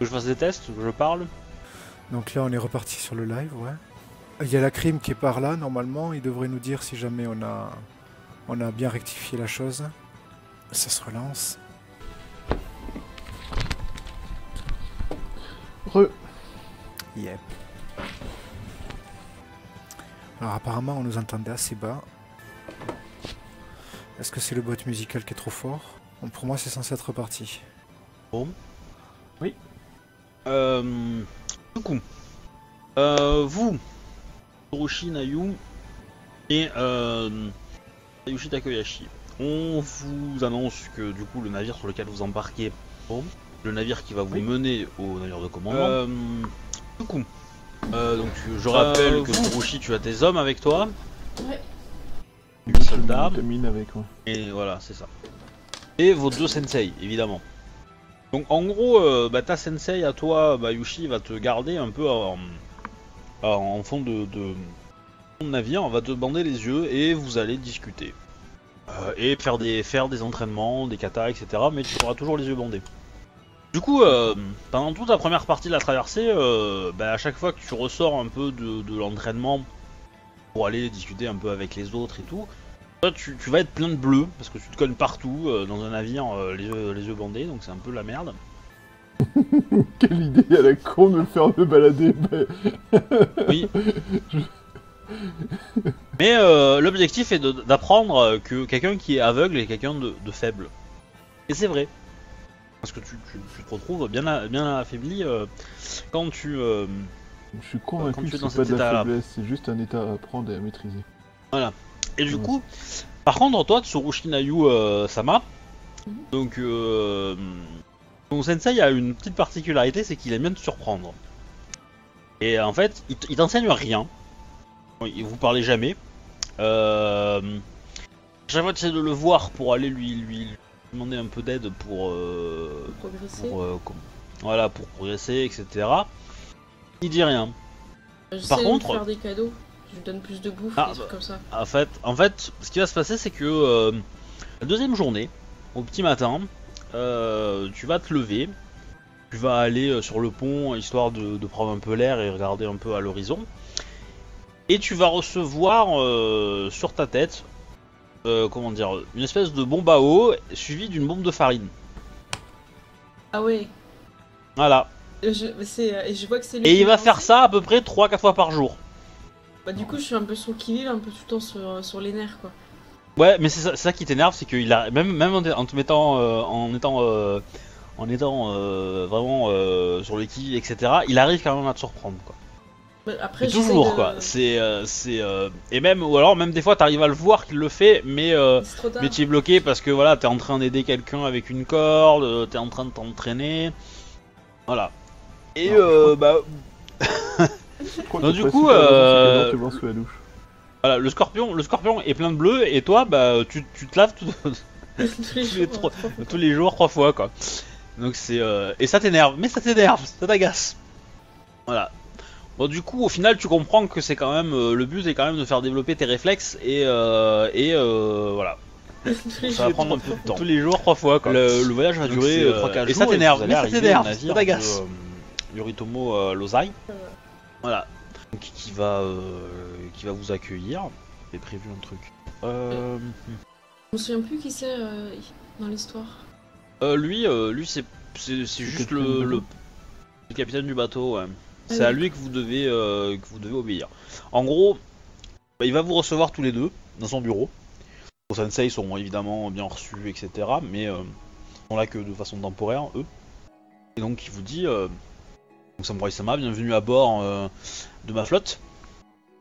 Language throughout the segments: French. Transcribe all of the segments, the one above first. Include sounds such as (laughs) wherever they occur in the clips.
Que je fasse des tests, que je parle Donc là, on est reparti sur le live, ouais. Il y a la crime qui est par là, normalement. Il devrait nous dire si jamais on a, on a bien rectifié la chose. Ça se relance. Re. Yep. Alors apparemment, on nous entendait assez bas. Est-ce que c'est le bot musical qui est trop fort? Bon, Pour moi, c'est censé être reparti. Euh, du coup, euh, vous, Tsurushi Nayu et euh, Sayushi Takoyashi, on vous annonce que du coup le navire sur lequel vous embarquez, le navire qui va vous Oui. mener au navire de commandement. Euh, du coup, euh, donc je rappelle que Tsurushi, tu as tes hommes avec toi, Ouais. des soldats. Je mine avec moi. Et voilà, c'est ça. Et vos deux sensei, évidemment. Donc en gros, euh, bah, ta sensei à toi, Bayushi, va te garder un peu en, en- fond de, de, de navire, va te bander les yeux et vous allez discuter. Euh, et faire des, faire des entraînements, des katas, etc. Mais tu auras toujours les yeux bandés. Du coup, euh, pendant toute la première partie de la traversée, bah, à chaque fois que tu ressors un peu de l'entraînement pour aller discuter un peu avec les autres et tout, toi, tu, tu vas être plein de bleu parce que tu te cognes partout euh, dans un navire, euh, les, yeux, les yeux bandés, donc c'est un peu la merde. (laughs) Quelle idée à la con de me faire me balader. (laughs) Oui. Mais euh, l'objectif est d'apprendre euh, que quelqu'un qui est aveugle est quelqu'un de, de faible. Et c'est vrai. Parce que tu, tu- tu te retrouves bien, bien affaibli quand tu. Je suis convaincu que c'est pas de la faiblesse, c'est juste un état à apprendre et à maîtriser. Et du Ouais. coup, par contre, toi, Tsurushi Nayu euh, Sama, Mhm. donc euh, ton sensei a une petite particularité, c'est qu'il aime bien te surprendre. Et en fait, il, t'enseigne rien. Il vous parlez jamais. Euh, chaque fois, tu essaies de le voir pour aller lui, lui, lui demander un peu d'aide pour, euh, Progresser. pour, euh, voilà, pour progresser, etc. Il dit rien. Par de contre- lui faire des cadeaux. Je lui donne plus de bouffe, Ah, des trucs comme ça. En fait, en fait, ce qui va se passer, c'est que euh, la deuxième journée, au petit matin, euh, tu vas te lever, tu vas aller euh, sur le pont histoire de, de prendre un peu l'air et regarder un peu à l'horizon, et tu vas recevoir euh, sur ta tête, comment dire, une espèce de bombe à eau suivie d'une bombe de farine. Ah ouais. Voilà. Je, et je vois que c'est lui Et qui il va faire ça à peu près 3-4 fois par jour. Bah du coup je suis un peu sur le qui un peu tout le temps sur, sur les nerfs quoi. Ouais, mais c'est ça, qui t'énerve, c'est qu'il a même même en, te- en te mettant euh, en étant euh, en étant euh, vraiment euh, sur le qui etc. Il arrive quand même à te surprendre quoi. Bah, après Mais toujours de- quoi. C'est euh, c'est euh, et même ou alors même des fois t'arrives à le voir qu'il le fait, mais euh, mais tu es bloqué parce que voilà t'es en train d'aider quelqu'un avec une corde, euh, t'es en train de t'entraîner, voilà. Et Non, euh, bah (laughs) Non, du coup, euh, sous la douche. voilà le scorpion le scorpion est plein de bleu et toi bah tu, tu te laves tout, (laughs) Tous les jours, trois- fois. tous les jours trois fois quoi. Donc c'est euh, et ça t'énerve, mais ça t'énerve, ça t'agace. Voilà. Bon du coup au final tu comprends que c'est quand même euh, le but est quand même de faire développer tes réflexes et euh, et euh, voilà. (laughs) Tous les Ça va jours, prendre un trois peu de fois. temps. Tous les jours trois fois quoi. Le, le voyage va Donc durer c'est, euh, euh, 3-4 et ça jours, et t'énerve, vous mais ça t'énerve, ça t'agace. euh, Yoritomo euh, Lozai. Voilà. Donc, qui va euh, qui va vous accueillir. J'ai prévu un truc. Euh, Je me souviens plus qui c'est euh, dans l'histoire. Euh, lui, euh, lui c'est c'est juste le, le, capitaine du bateau. ouais. Ah C'est à oui. lui que vous devez euh, que vous devez obéir. En gros, bah, il va vous recevoir tous les deux dans son bureau. Vos sensei sont évidemment bien reçus, etc. Mais euh, ils sont là que de façon temporaire, eux. Et donc il vous dit, euh, donc Samurai Sama, bienvenue à bord euh, de ma flotte.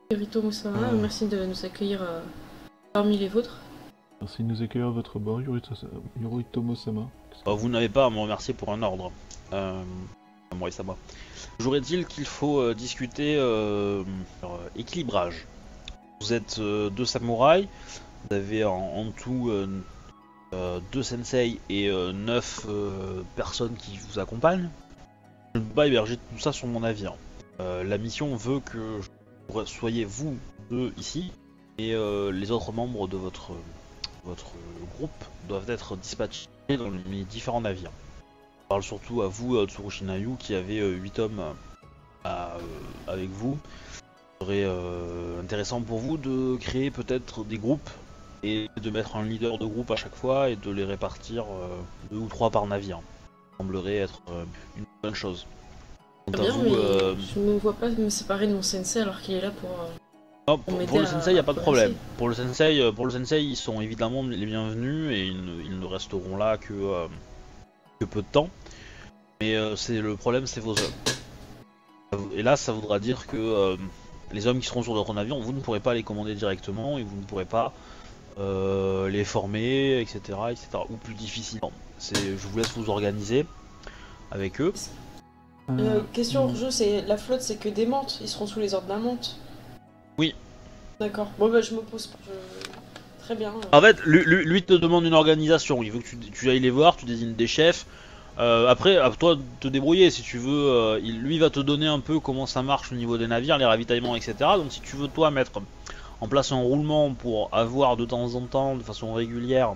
Yorito Musama, Ah. merci de nous accueillir euh, parmi les vôtres. Merci de nous accueillir à votre bord, Yorito- Yoritomo-sama. Bah, vous n'avez pas à me remercier pour un ordre. Euh, Samurai Sama. Toujours est-il qu'il faut euh, discuter euh, euh, équilibrage. Vous êtes euh, deux samouraïs, vous avez en, en tout euh, euh, deux sensei et euh, neuf euh, personnes qui vous accompagnent. Je ne peux pas héberger tout ça sur mon navire. Euh, la mission veut que soyez vous deux ici et euh, les autres membres de votre, groupe doivent être dispatchés dans les différents navires. parle surtout à vous, Tsurushinayu, qui avez 8 hommes euh, avec vous. Ce serait euh, intéressant pour vous de créer peut-être des groupes et de mettre un leader de groupe à chaque fois et de les répartir euh, deux ou trois par navire. Semblerait être euh, une bonne chose. Bien, vous, mais euh, je ne vois pas me séparer de mon sensei alors qu'il est là pour. euh, non, pour, le sensei, il n'y a pas de problème. Pour le sensei, pour le sensei, ils sont évidemment les bienvenus et ils ne, ils ne resteront là que, euh, que peu de temps. Mais euh, c'est le problème, c'est vos hommes. Et là, ça voudra dire que euh, les hommes qui seront sur votre navire, vous ne pourrez pas les commander directement et vous ne pourrez pas les former, etc., etc. Ou plus difficilement. C'est, je vous laisse vous organiser avec eux. Euh, question mm. hors jeu, c'est la flotte, c'est que des mantes. Ils seront sous les ordres d'un mante. Oui. D'accord. Bon bah je m'oppose pas. Je- Très bien. En fait, lui, lui- lui te demande une organisation. Il veut que tu, tu ailles les voir, tu désignes des chefs. Euh, après, à toi de te débrouiller. Si tu veux, euh, il, lui va te donner un peu comment ça marche au niveau des navires, les ravitaillements, etc. Donc, si tu veux, toi, mettre en place un roulement pour avoir de temps en temps, de façon régulière,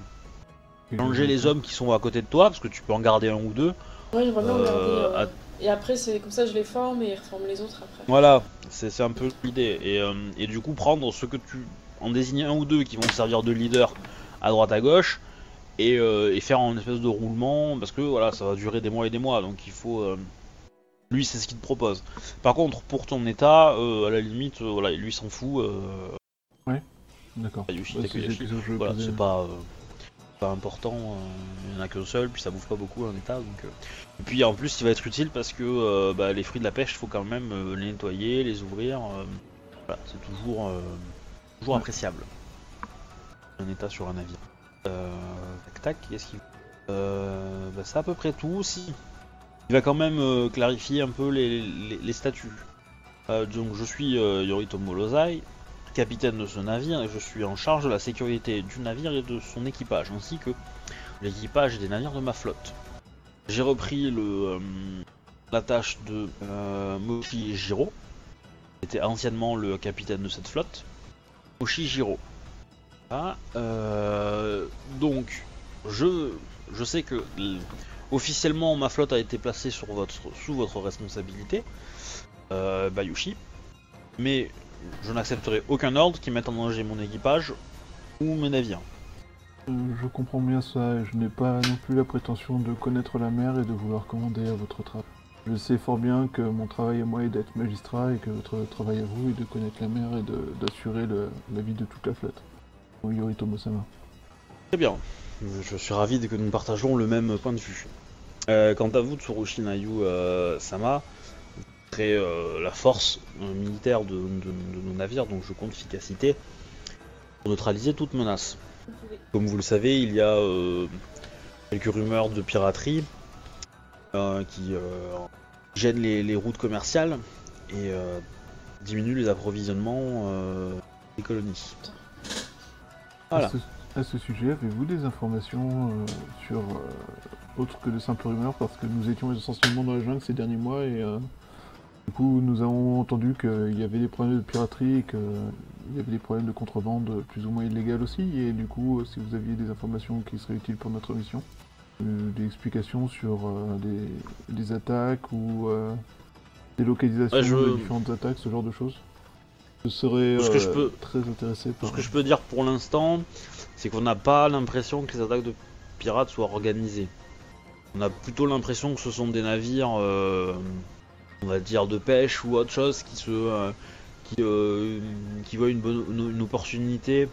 changer les hommes qui sont à côté de toi, parce que tu peux en garder un ou deux. Ouais, j'aimerais bien euh, euh, à- Et après, c'est comme ça, je les forme et ils reforment les autres après. Voilà, c'est c'est un peu l'idée. Et, euh, et du coup, prendre ce que tu. En désigner un ou deux qui vont te servir de leader à droite à gauche. Et, euh, et faire une espèce de roulement. Parce que voilà, ça va durer des mois et des mois. Donc il faut. euh, lui, c'est ce qu'il te propose. Par contre, pour ton état, euh, à la limite, euh, voilà, lui s'en fout. Euh, D'accord. Ouais, c'est voilà, pas. Important, euh, il y en a qu'un seul, puis ça bouffe pas beaucoup un état. Donc, euh. Et puis en plus, il va être utile parce que euh, bah, les fruits de la pêche, faut quand même euh, les nettoyer, les ouvrir. c'est toujours, toujours appréciable. Un état sur un navire. Tac tac, qu'est-ce qu'il bah, C'est à peu près tout. Si. Il va quand même clarifier un peu les, les- statuts. Donc je suis Yoritomo Lozai, capitaine de ce navire, et je suis en charge de la sécurité du navire et de son équipage, ainsi que l'équipage des navires de ma flotte. J'ai repris le, euh, la tâche de euh, Moshi Jiro, qui était anciennement le capitaine de cette flotte. Moshi Jiro. Ah, euh, donc, je, je sais que l- officiellement ma flotte a été placée sous votre responsabilité, euh, Bayushi, mais je n'accepterai aucun ordre qui mette en danger mon équipage ou mes navires. Euh, je comprends bien ça et je n'ai pas non plus la prétention de connaître la mer et de vouloir commander à votre travail. Je sais fort bien que mon travail à moi est d'être magistrat et que votre travail à vous est de connaître la mer et de- d'assurer la vie de toute la flotte. Yoritomo-sama. Très bien. Je suis ravi de que nous partageons le même point de vue. Euh, quant à vous, Tsurushi Nayu euh, Sama, euh, la force euh, militaire de, de- de nos navires, donc je compte efficacité pour neutraliser toute menace. Comme vous le savez, il y a euh, quelques rumeurs de piraterie qui gênent les, les routes commerciales et diminuent les approvisionnements des colonies. Voilà. À ce, à ce sujet, avez-vous des informations euh, sur euh, autre que de simples rumeurs? Parce que nous étions essentiellement dans la jungle ces derniers mois et euh, du coup nous avons entendu qu'il y avait des problèmes de piraterie et qu'il y avait des problèmes de contrebande plus ou moins illégales aussi. Et du coup, euh, si vous aviez des informations qui seraient utiles pour notre mission, euh, des explications sur euh, des, des attaques ou euh, des localisations Ouais, je- de différentes attaques, ce genre de choses. Je serais ce que je peux- très intéressé par ce que je peux dire pour l'instant, c'est qu'on n'a pas l'impression que les attaques de pirates soient organisées. On a plutôt l'impression que ce sont des navires, on va dire de pêche ou autre chose, qui se, euh, qui, euh, qui voient une bonne, une, une opportunité.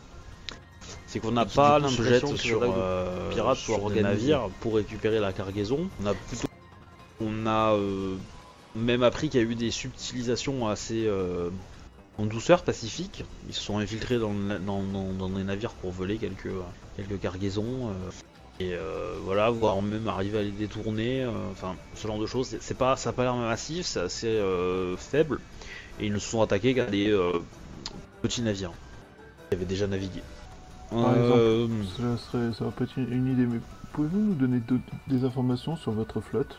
C'est qu'on n'a pas l'impression jettent que les sur, euh, pirates sur des navires. pour récupérer la cargaison. On a plutôt, on a euh, même appris qu'il y a eu des subtilisations assez euh, en douceur pacifique. Ils se sont infiltrés dans, dans, dans- dans des navires pour voler quelques, quelques cargaisons. Et euh, voilà, voire même arriver à les détourner. euh, enfin, ce genre de choses. C'est- pas, ça n'a pas l'air massif, c'est assez euh, faible. Et ils ne se sont attaqués qu'à des euh, petits navires qui avaient déjà navigué. Par Euh, Cela serait, ça va pas être une- une idée, mais pouvez-vous nous donner des informations sur votre flotte,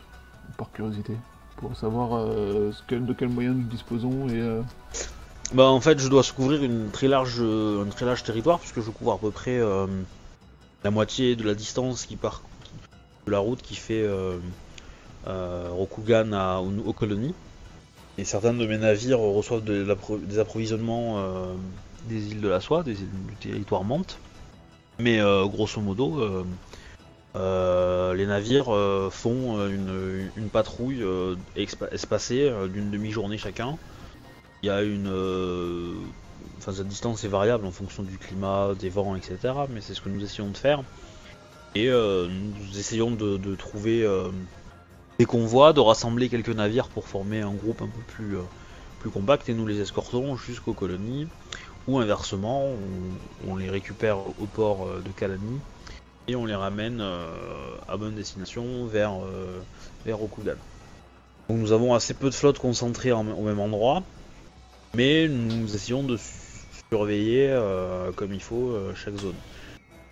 par curiosité, pour savoir euh, ce que- de quels moyens nous disposons et euh, Bah en fait je dois couvrir une très large, un très large territoire puisque je couvre à peu près euh, la moitié de la distance qui part de la route qui fait euh, euh, Rokugan à- aux, colonies. Et certains de mes navires reçoivent des approvisionnements euh, des îles de la Soie, des îles du territoire Mante. Mais grosso modo, les navires font une, patrouille espacée d'une demi-journée chacun. Il y a une. Enfin, cette distance est variable en fonction du climat, des vents, etc. Mais c'est ce que nous essayons de faire. Et euh, nous essayons de, trouver euh, des convois, de rassembler quelques navires pour former un groupe un peu plus, euh, plus compact et nous les escortons jusqu'aux colonies. Ou inversement, on, les récupère au port de Kalani et on les ramène à bonne destination vers, vers. Donc nous avons assez peu de flotte concentrée en- au même endroit, mais nous essayons de su- surveiller euh, comme il faut euh, chaque zone.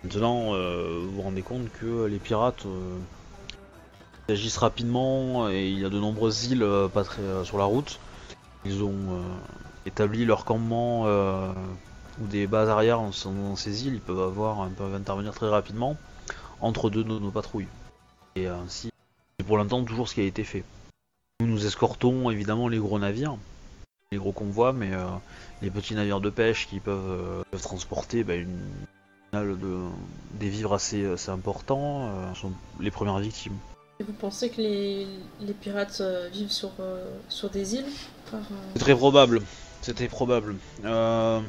Maintenant, euh, vous vous rendez compte que les pirates ils agissent rapidement et il y a de nombreuses îles sur la route. Ils ont établi leur campement ou des bases arrière dans, dans ces îles. Ils peuvent avoir, ils peuvent intervenir très rapidement entre deux de nos patrouilles. Et ainsi, c'est pour l'instant toujours ce qui a été fait. Nous nous escortons évidemment les gros navires, les gros convois, mais euh, les petits navires de pêche qui peuvent, euh, peuvent transporter bah, une, de, des vivres assez, assez importants euh, sont les premières victimes. Et vous pensez que les, les pirates euh, vivent sur, euh, sur des îles Par, euh, C'est très probable. C'était probable. Euh,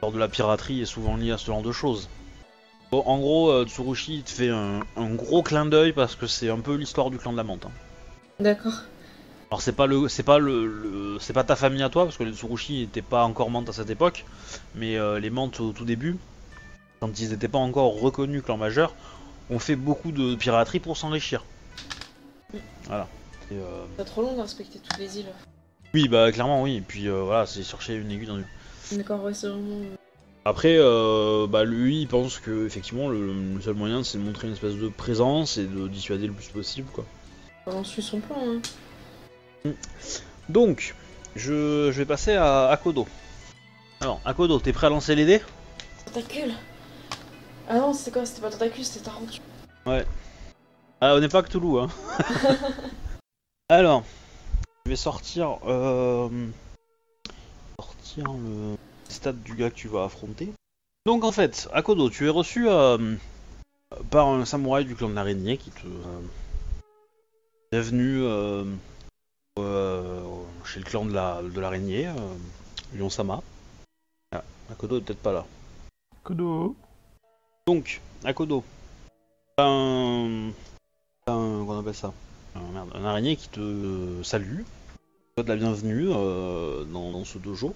lors de la piraterie est souvent lié à ce genre de choses. Bon, en gros, euh, Tsurushi il te fait un, un gros clin d'œil parce que c'est un peu l'histoire du clan de la menthe. hein. D'accord. Alors c'est pas le, c'est pas le, le- c'est pas ta famille à toi parce que les Tsurushi n'étaient pas encore menthe à cette époque, mais euh, les menthes au tout début, quand ils n'étaient pas encore reconnus clan majeur, ont fait beaucoup de piraterie pour s'enrichir. Voilà. Euh, C'est trop long de respecter toutes les îles. Oui, bah clairement oui. Et puis euh, voilà, c'est chercher une aiguille dans une. D'accord, ouais, c'est vraiment. Après, euh, bah lui, il pense que effectivement le, le seul moyen, c'est de montrer une espèce de présence et de dissuader le plus possible, quoi. On suit son plan, hein. Donc, je, je vais passer à Akodo. Alors, Akodo, t'es prêt à lancer les dés Tentacule Ah non, c'était quoi? C'était pas tentacule, c'était tarentule. Ah, on n'est pas Cthulhu, hein. (laughs) Alors, je vais sortir, euh, sortir le stade du gars que tu vas affronter. Donc en fait, Akodo, tu es reçu euh, par un samouraï du clan de l'araignée qui te euh, est venu euh, chez le clan de la de l'araignée, euh, Lion-sama. Ah, Akodo est peut-être pas là. Kodo Donc, Akodo, t'as un, t'as un, qu'on appelle ça, un, merde, un araignée qui te salue, te souhaite la bienvenue euh, dans, dans ce dojo.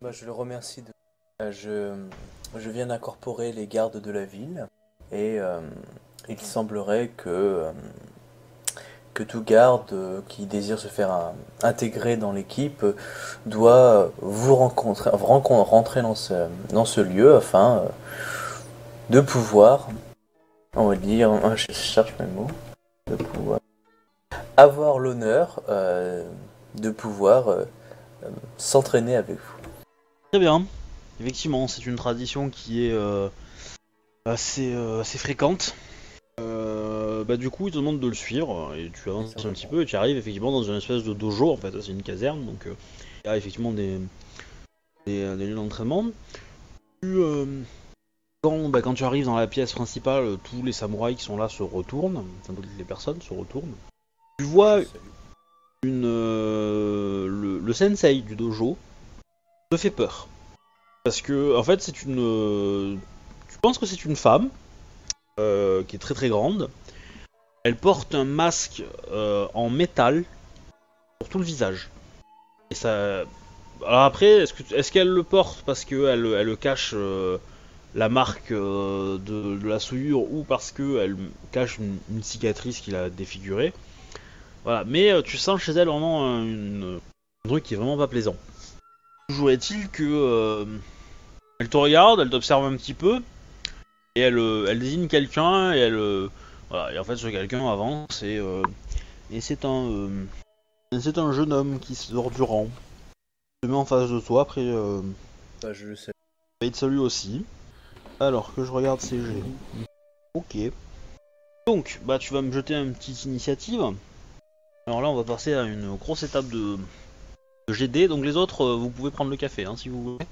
Bah, je le remercie. De... Euh, Je, je viens d'incorporer les gardes de la ville et euh, il semblerait que, euh, que tout garde euh, qui désire se faire intégrer dans l'équipe euh, doit vous rencontrer, rencon- rentrer dans ce, dans ce lieu afin euh, de pouvoir, on va dire, je cherche mes mots, de pouvoir avoir l'honneur de pouvoir s'entraîner avec vous. Très bien. Effectivement, c'est une tradition qui est assez fréquente. Euh, bah du coup, il te demande de le suivre et tu avances un petit peu et tu arrives effectivement dans une espèce de dojo. En fait, c'est une caserne, donc euh, il y a effectivement des, des, des lieux d'entraînement. Euh, quand, bah, quand tu arrives dans la pièce principale, euh, tous les samouraïs qui sont là se retournent, enfin toutes les personnes se retournent. Tu vois une, euh, le, le sensei du dojo te fait peur. Parce que, en fait, c'est une. euh, Tu penses que c'est une femme euh, qui est très très grande. Elle porte un masque euh, en métal sur tout le visage. Et ça. Alors après, est-ce que- est-ce qu'elle le porte parce qu'elle elle le cache euh, la marque euh, de, la souillure ou parce qu'elle cache une, cicatrice qui l'a défigurée? Voilà, mais tu sens chez elle vraiment un, une- un truc qui est vraiment pas plaisant. Toujours est-il que elle te regarde, elle t'observe un petit peu et elle, désigne quelqu'un et elle voilà et en fait ce quelqu'un avance et euh, et c'est un euh, c'est un jeune homme qui sort du rang. Il se met en face de toi après euh, Bah, je le sais. il te salue aussi. Alors que je regarde ces jets. Ok. Donc bah tu vas me jeter une petite initiative. Alors là, on va passer à une grosse étape de, de GD. Donc les autres, euh, vous pouvez prendre le café hein, si vous voulez.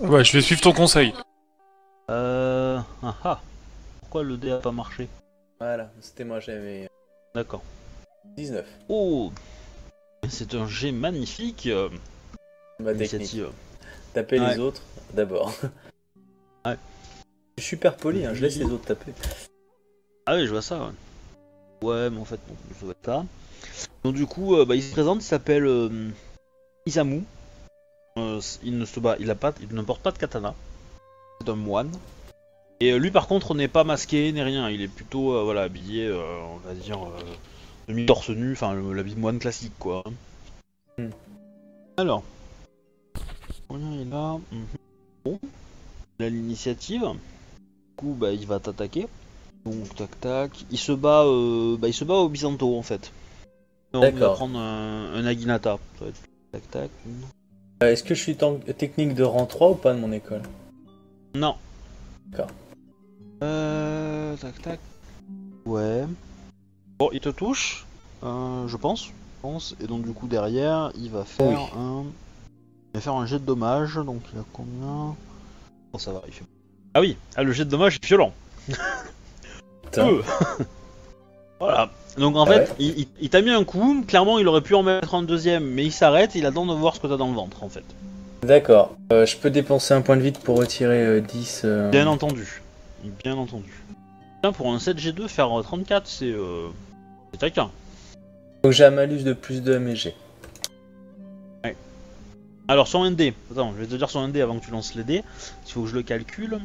Ouais, je vais suivre ton conseil. Euh... Ah ah. Pourquoi le dé a pas marché? Voilà, c'était moi, j'avais D'accord. 19. Oh C'est un jet magnifique. euh, Ma technique. initiative. Taper Ouais. les autres d'abord. (laughs) Ouais. Je suis super poli, hein, je laisse les autres taper. Ah oui, je vois ça. Ouais, ouais mais en fait, non, je vois pas. Donc du coup, euh, bah, il se présente, il s'appelle euh, Isamu. Il ne se bat, il a pas, il ne porte pas de katana. C'est un moine. Et euh, lui, par contre, n'est pas masqué ni rien. Il est plutôt, euh, voilà, habillé, euh, on va dire, euh, demi torse nu, enfin l'habit moine classique, quoi. Hmm. Alors, combien il a Mhm. Bon, il a l'initiative. Du coup, bah, il va t'attaquer. Donc tac tac, il se bat, euh, bah, il se bat au Byzanto en fait. Il va prendre un, un Aginata. Ça va être tac tac. Euh, Est-ce que je suis technique de rang 3 ou pas de mon école? Non. D'accord. Euh, tac tac. Ouais. Bon, il te touche, euh, je pense, je pense. Et donc du coup derrière, il va faire Oui. un, il va faire un jet de dommage. Donc il a combien? Bon ça va, il fait. Ah oui, ah, le jet de dommage est violent. (laughs) Peu. (laughs) voilà. Donc en Ah fait, ouais il, il- il t'a mis un coup, clairement il aurait pu en mettre un deuxième, mais il s'arrête, il attend de voir ce que t'as dans le ventre en fait. D'accord. Euh, je peux dépenser un point de vide pour retirer euh, 10. euh, Bien entendu. Bien entendu. Putain, pour un 7G2, faire euh, 34, c'est euh, c'est taquin. Donc j'ai un malus de plus 2 à mes jets. Alors sur un dé, attends, je vais te dire sur un dé avant que tu lances les dés, il faut que je le calcule.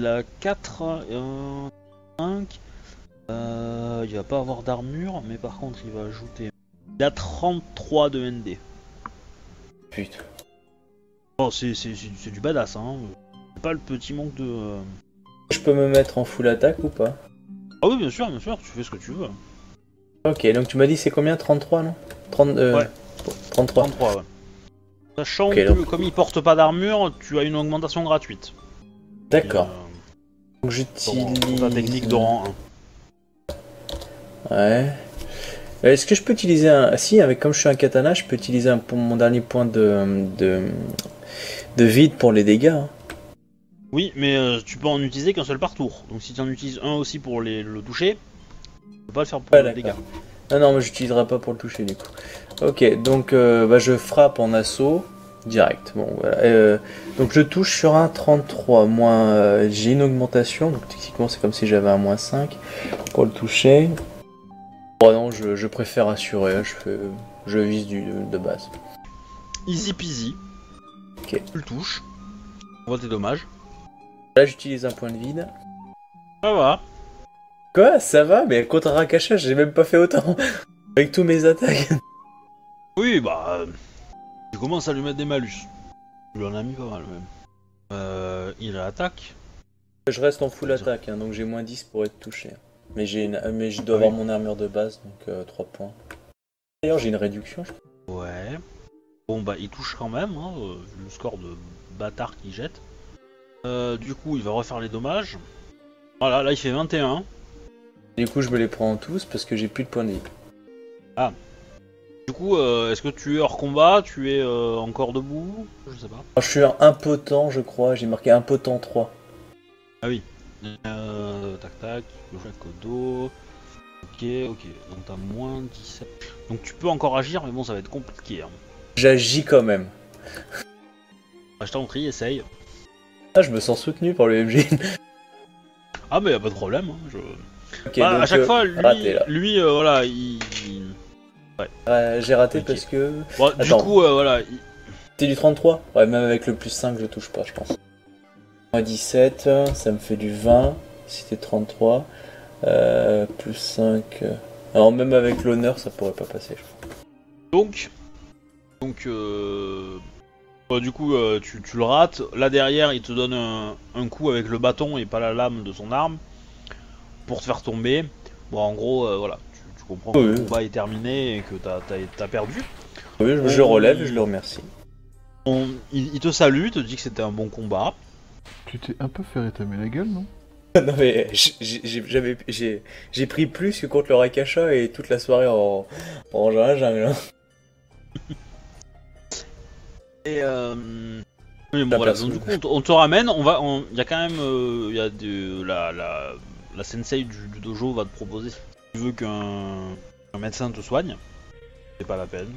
Il a 4, euh, 5, euh, il va pas avoir d'armure, mais par contre il va ajouter... Il a 33 de ND. Putain. Oh, c'est du badass, hein. C'est Pas le petit manque de... Je peux me mettre en full attaque ou pas Ah oui, bien sûr, bien sûr, tu fais ce que tu veux. Ok, donc tu m'as dit c'est combien 33 non 30, euh, Ouais. 33. 33, ouais. Sachant que donc- comme il porte pas d'armure, tu as une augmentation gratuite. D'accord. Euh, Donc j'utilise. ta technique de rang 1. Ouais. Euh, Est-ce que je peux utiliser un. Ah, si, avec comme je suis un katana, je peux utiliser un, pour mon dernier point de, de, de vide pour les dégâts. hein. Oui, mais euh, tu peux en utiliser qu'un seul par tour. Donc si tu en utilises un aussi pour les, le toucher, tu peux pas le faire pour Ouais, les dégâts. Non, non, moi j'utiliserai pas pour le toucher du coup. Ok, donc euh, bah, je frappe en assaut direct. Bon, voilà. Euh, donc je touche sur un 33. Moins, euh, j'ai une augmentation, donc techniquement c'est comme si j'avais un moins 5 pour le toucher. Bon, non, je, je préfère assurer, je, fais, je vise du, de base. Easy peasy. Ok. Tu le touches. On voit tes dommages. Là j'utilise un point de vide. Ça va. Quoi? Ça va? Mais contre un racachage, j'ai même pas fait autant. (laughs) Avec tous mes attaques. Oui, bah. euh, tu commences à lui mettre des malus. Tu lui en as mis pas mal même. Euh, il attaque. Je reste en full attaque, hein, donc j'ai moins 10 pour être touché. Mais, j'ai une- mais je dois Ah avoir mon armure de base, donc 3 points. D'ailleurs, j'ai une réduction. je crois. Ouais. Bon bah il touche quand même, hein, euh, vu le score de bâtard qu'il jette. Euh, du coup il va refaire les dommages. Voilà, là il fait 21. Du coup, je me les prends en tous parce que j'ai plus de points de vie. Du coup, euh, est-ce que tu es hors combat? Tu es euh, encore debout? Je sais pas. Alors, je suis un impotent, je crois. J'ai marqué impotent 3. Euh, tac tac, le dos. Ok, ok. Donc t'as moins 17. Donc tu peux encore agir, mais bon, ça va être compliqué. Hein. J'agis quand même. Bah, je t'en prie, essaye. Ah, je me sens soutenu par le MJ. Ah, mais y a pas de problème. hein, je- Bah, à chaque euh, fois, lui, raté, là. lui euh, voilà, il. euh, j'ai raté parce que. Bon, du coup, euh, voilà. il- T'es du 33 Ouais, même avec le plus 5, je touche pas, je pense. Moins 17, ça me fait du 20. Si t'es 33. Euh, plus 5. euh, Alors, même avec l'honneur, ça pourrait pas passer, je crois. Donc, donc bah, du coup, euh, tu, tu le rates. Là derrière, il te donne un, un coup avec le bâton et pas la lame de son arme pour te faire tomber. Bon, en gros, euh, voilà, tu, tu comprends que le combat est terminé et que t'as as, perdu. Oui, je, je relève et je le remercie. On- il, il te salue, te dit que c'était un bon combat. Tu t'es un peu fait rétamer la gueule, non? (laughs) Non mais j'ai- pris plus que contre le Rakasha et toute la soirée en en jungle. (laughs) Et euh... oui, bon, voilà, donc du coup on te, on te ramène, on va, on- il y a quand même, euh, il y a de, la, la, la sensei du, du dojo va te proposer si tu veux qu'un un médecin te soigne, c'est pas la peine.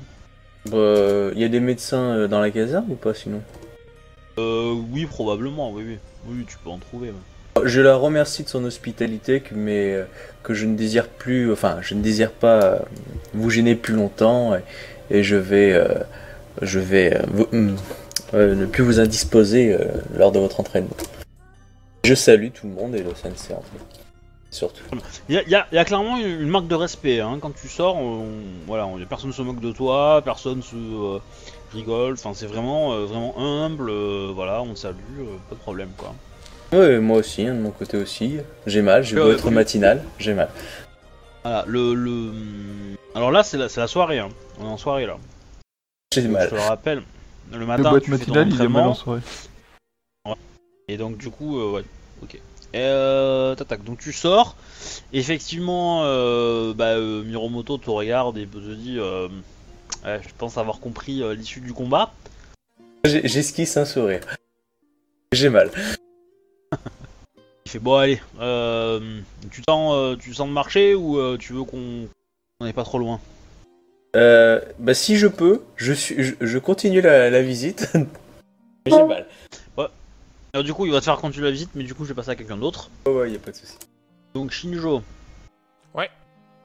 Bah, Il y a des médecins euh, dans la caserne ou pas sinon? Euh, oui probablement, oui oui, oui tu peux en trouver. Je la remercie de son hospitalité, que- mais euh, que je ne désire plus, enfin, je ne désire pas euh, vous gêner plus longtemps et, et je vais, euh, je vais euh, vous- hum, euh, ne plus vous indisposer euh, lors de votre entraînement. Je salue tout le monde et le sensei en fait. Surtout. Il y a, il y a- il y a clairement une, marque de respect, hein. quand tu sors, on, voilà, on, personne se moque de toi, personne se euh, rigole, enfin c'est vraiment, euh, vraiment humble, euh, voilà, on salue, pas de problème quoi. Ouais, moi aussi, hein, de mon côté aussi. J'ai mal, j'ai beau être matinal, j'ai mal. Voilà, le, le... Alors là c'est la, la soirée, hein. on est en soirée là. Mal. Je te le rappelle, le Le matin boîte tu fais ton matinal, il est mal en soirée. et donc du coup, euh, ouais, ok. Et, euh, tac, donc tu sors, effectivement, euh, bah, euh, Miromoto te regarde et te dit, euh, ouais, je pense avoir compris euh, l'issue du combat. J'esquisse un sourire. J'ai mal. (laughs) Il fait bon allez, euh, tu sens, euh, tu sens de marcher ou euh, tu veux qu'on on n'est pas trop loin? Euh, bah si je peux, je, suis, je, je continue la, la visite. (laughs) j'ai mal. Alors, Du coup il va te faire continuer la visite, mais du coup je vais passer à quelqu'un d'autre. Ouais, ouais, y a pas de souci. Donc Shinjo. Ouais.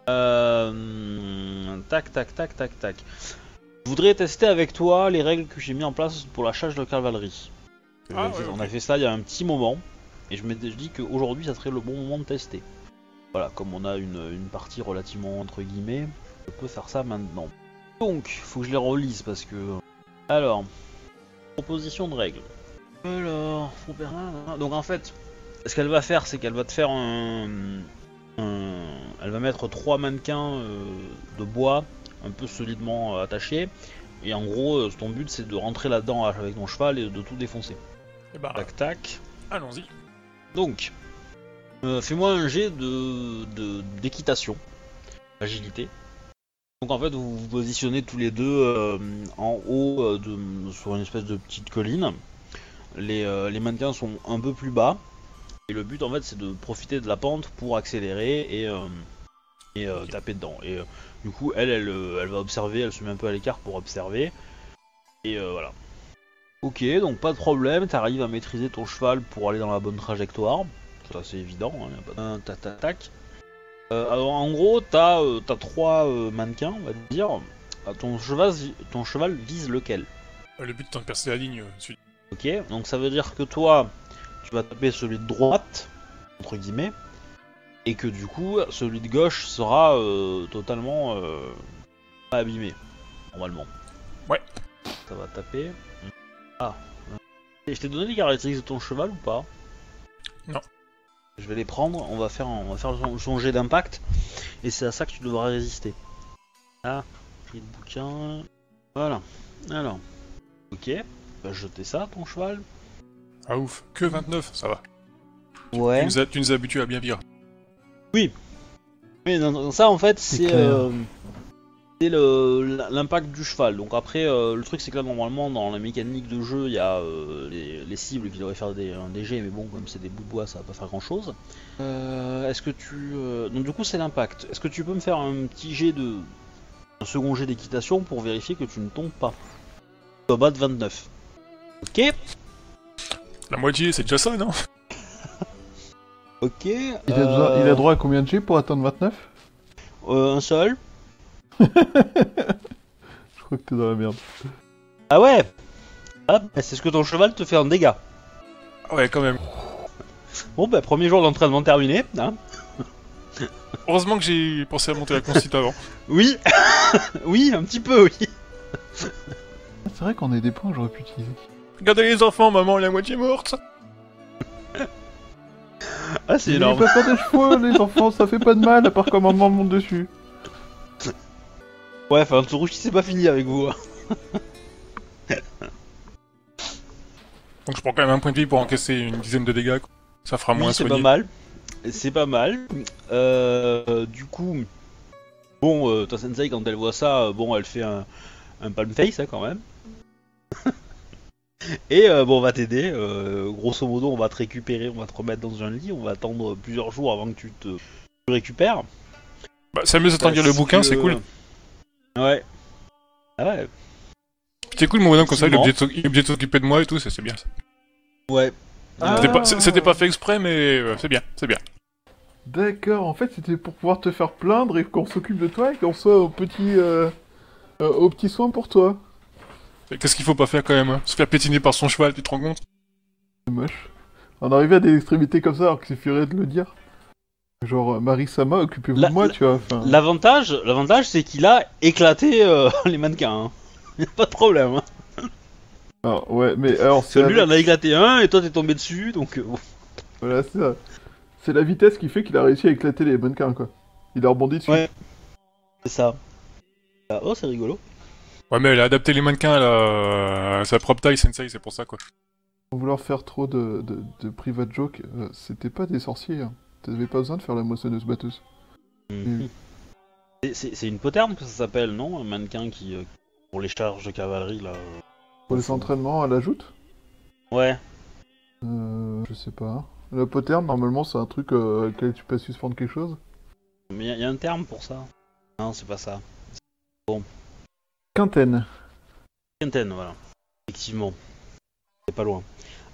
Euh, tac tac tac tac tac. Je voudrais tester avec toi les règles que j'ai mis en place pour la charge de cavalerie. Ah, Euh, ouais, on a fait ça il y a un petit moment et je m'étais dit qu'aujourd'hui ça serait le bon moment de tester. Voilà, comme on a une, une partie relativement entre guillemets, je peux faire ça maintenant. Donc, faut que je les relise parce que. Alors, proposition de règles. Alors, faut faire- donc en fait, ce qu'elle va faire, c'est qu'elle va te faire un, un- elle va mettre trois mannequins euh, de bois un peu solidement euh, attachés. Et en gros, euh, ton but c'est de rentrer là-dedans avec ton cheval et de tout défoncer. Eh bah, Tac tac. allons-y. Donc, euh, fais-moi un jet de de- d'équitation, agilité. Donc en fait, vous vous positionnez tous les deux euh, en haut euh, de, sur une espèce de petite colline. Les, euh, les mannequins sont un peu plus bas. Et le but en fait, c'est de profiter de la pente pour accélérer et, euh, et taper dedans. Et du coup, elle, elle, elle va observer, elle se met un peu à l'écart pour observer. Et voilà. Ok, donc pas de problème, t'arrives à maîtriser ton cheval pour aller dans la bonne trajectoire. Ça c'est évident, hein, y a pas de... tac, tac, tac. Euh, alors en gros, t'as euh, t'as trois euh, mannequins, on va dire. Ah, ton, cheval, ton cheval vise lequel? Le but étant de percer la ligne, celui- Ok, donc ça veut dire que toi, tu vas taper celui de droite, entre guillemets, et que du coup, celui de gauche sera euh, totalement euh, pas abîmé, normalement. Ouais. Ça va taper. Ah. Et je t'ai donné les caractéristiques de ton cheval ou pas? Non. Je vais les prendre, on va faire, un- on va faire son, jet d'impact, et c'est à ça que tu devras résister. Ah, j'ai le bouquin. Voilà. Alors. Ok. Va jeter ça, ton cheval. Ah ouf, que 29, ça va. Ouais. Tu, nous as, tu nous as habitués à bien pire. Mais dans, dans ça, en fait, c'est euh, l'impact du cheval. Donc après, euh, le truc, c'est que là, normalement, dans la mécanique de jeu, il y a euh, les, les cibles qui devraient faire des, un DG, mais bon, comme c'est des bouts de bois, ça va pas faire grand-chose. Euh, Est-ce que tu... euh, Donc du coup, c'est l'impact. Est-ce que tu peux me faire un petit jet de... Un second jet d'équitation pour vérifier que tu ne tombes pas? Bas de 29. Ok La moitié, c'est déjà ça, non? (laughs) Ok. Il a, il a droit à combien de G pour atteindre 29 Euh, un seul. (laughs) Je crois que t'es dans la merde. Ah ouais Ah, bah, c'est ce que ton cheval te fait en dégâts. Ah Ouais, quand même. Bon, bah, premier jour d'entraînement terminé. Hein Heureusement que j'ai pensé à monter la constitue avant. (laughs) oui, (laughs) oui, un petit peu, oui. C'est vrai qu'on a des points que j'aurais pu utiliser. Regardez les enfants, maman est la moitié morte. Ah, c'est Il énorme. pas faire des chevaux, les enfants, ça fait pas de mal, à part quand maman monte dessus. Ouais, enfin, rouge, c'est pas fini avec vous. hein. (laughs) Donc je prends quand même un point de vie pour encaisser une dizaine de dégâts. quoi. Ça fera moins Oui, c'est soigné. pas mal. c'est pas mal. Euh, du coup, bon, euh, ta sensei, quand elle voit ça, euh, bon, elle fait un, un palm face hein, quand même. (laughs) Et euh, bon, on va t'aider. euh, grosso modo, on va te récupérer, on va te remettre dans un lit. On va attendre plusieurs jours avant que tu te tu récupères. Bah, c'est mieux de lire le Parce bouquin, que- c'est cool. Ouais. Ah ouais. C'est cool, mon bonhomme, comme ça, il est obligé de s'occuper de moi et tout, c'est c'est bien. ça. Ouais. Ah. C'était pas- C'était pas fait exprès, mais euh, c'est bien, c'est bien. D'accord, en fait c'était pour pouvoir te faire plaindre et qu'on s'occupe de toi et qu'on soit au petit, euh, euh, au petit soin pour toi. Qu'est-ce qu'il faut pas faire quand même hein? Se faire pétiner par son cheval, tu te rends compte? C'est moche. En arriver à des extrémités comme ça alors qu'il suffirait de le dire. Genre, euh, Marie-Sama, occupez-vous La- de moi, la- tu vois. Enfin, L'avantage, l'avantage, c'est qu'il a éclaté euh, (laughs) les mannequins. Hein. (laughs) Y a pas de problème. Hein. alors, ouais, mais alors c'est Celui-là la... en a éclaté un et toi t'es tombé dessus, donc. euh, bon. Voilà, c'est ça. C'est la vitesse qui fait qu'il a réussi à éclater les mannequins, quoi. Il a rebondi dessus. Ouais. C'est ça. Ah, oh, c'est rigolo. Ouais, mais elle a adapté les mannequins à, la- à sa propre taille, Sensei, c'est pour ça, quoi. Sans vouloir faire trop de, de, de private joke, euh, c'était pas des sorciers. Hein. T'avais pas besoin de faire la moissonneuse batteuse. Mhm. C'est- une poterne que ça s'appelle, non? Un mannequin qui. euh, pour les charges de cavalerie là. euh. Pour les entraînements, elle ajoute? Ouais. Euh, je sais pas. La poterne, normalement, c'est un truc euh, avec lequel tu peux suspendre quelque chose? Mais y, a- y a un terme pour ça. Non, c'est pas ça. Quintaine. Quintaine, voilà. Effectivement. C'est pas loin.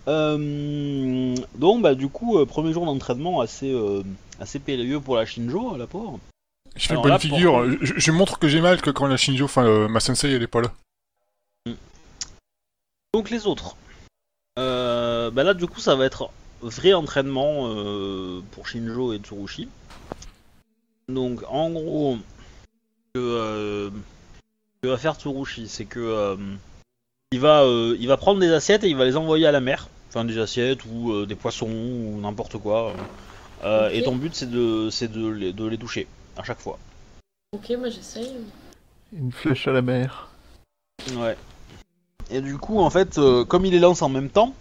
Euh, donc, bah, du coup, euh, premier jour d'entraînement assez, euh, assez périlleux pour la Shinjo, la pauvre. Je fais Alors bonne là, figure, pour- je, je montre que j'ai mal que quand la Shinjo, enfin euh, ma Sensei, elle est pas là. Donc, les autres. Bah là, du coup, ça va être vrai entraînement pour Shinjo et Tsurushi. Donc, en gros, que, ce que va faire Tsurushi, c'est que il va, euh, il va prendre des assiettes et il va les envoyer à la mer. Enfin, des assiettes ou euh, des poissons ou n'importe quoi. Euh. Et ton but, c'est de, c'est de, les, de les toucher à chaque fois. Ok, moi j'essaye. Une flèche à la mer. Ouais. Et du coup, en fait, euh, comme il les lance en même temps,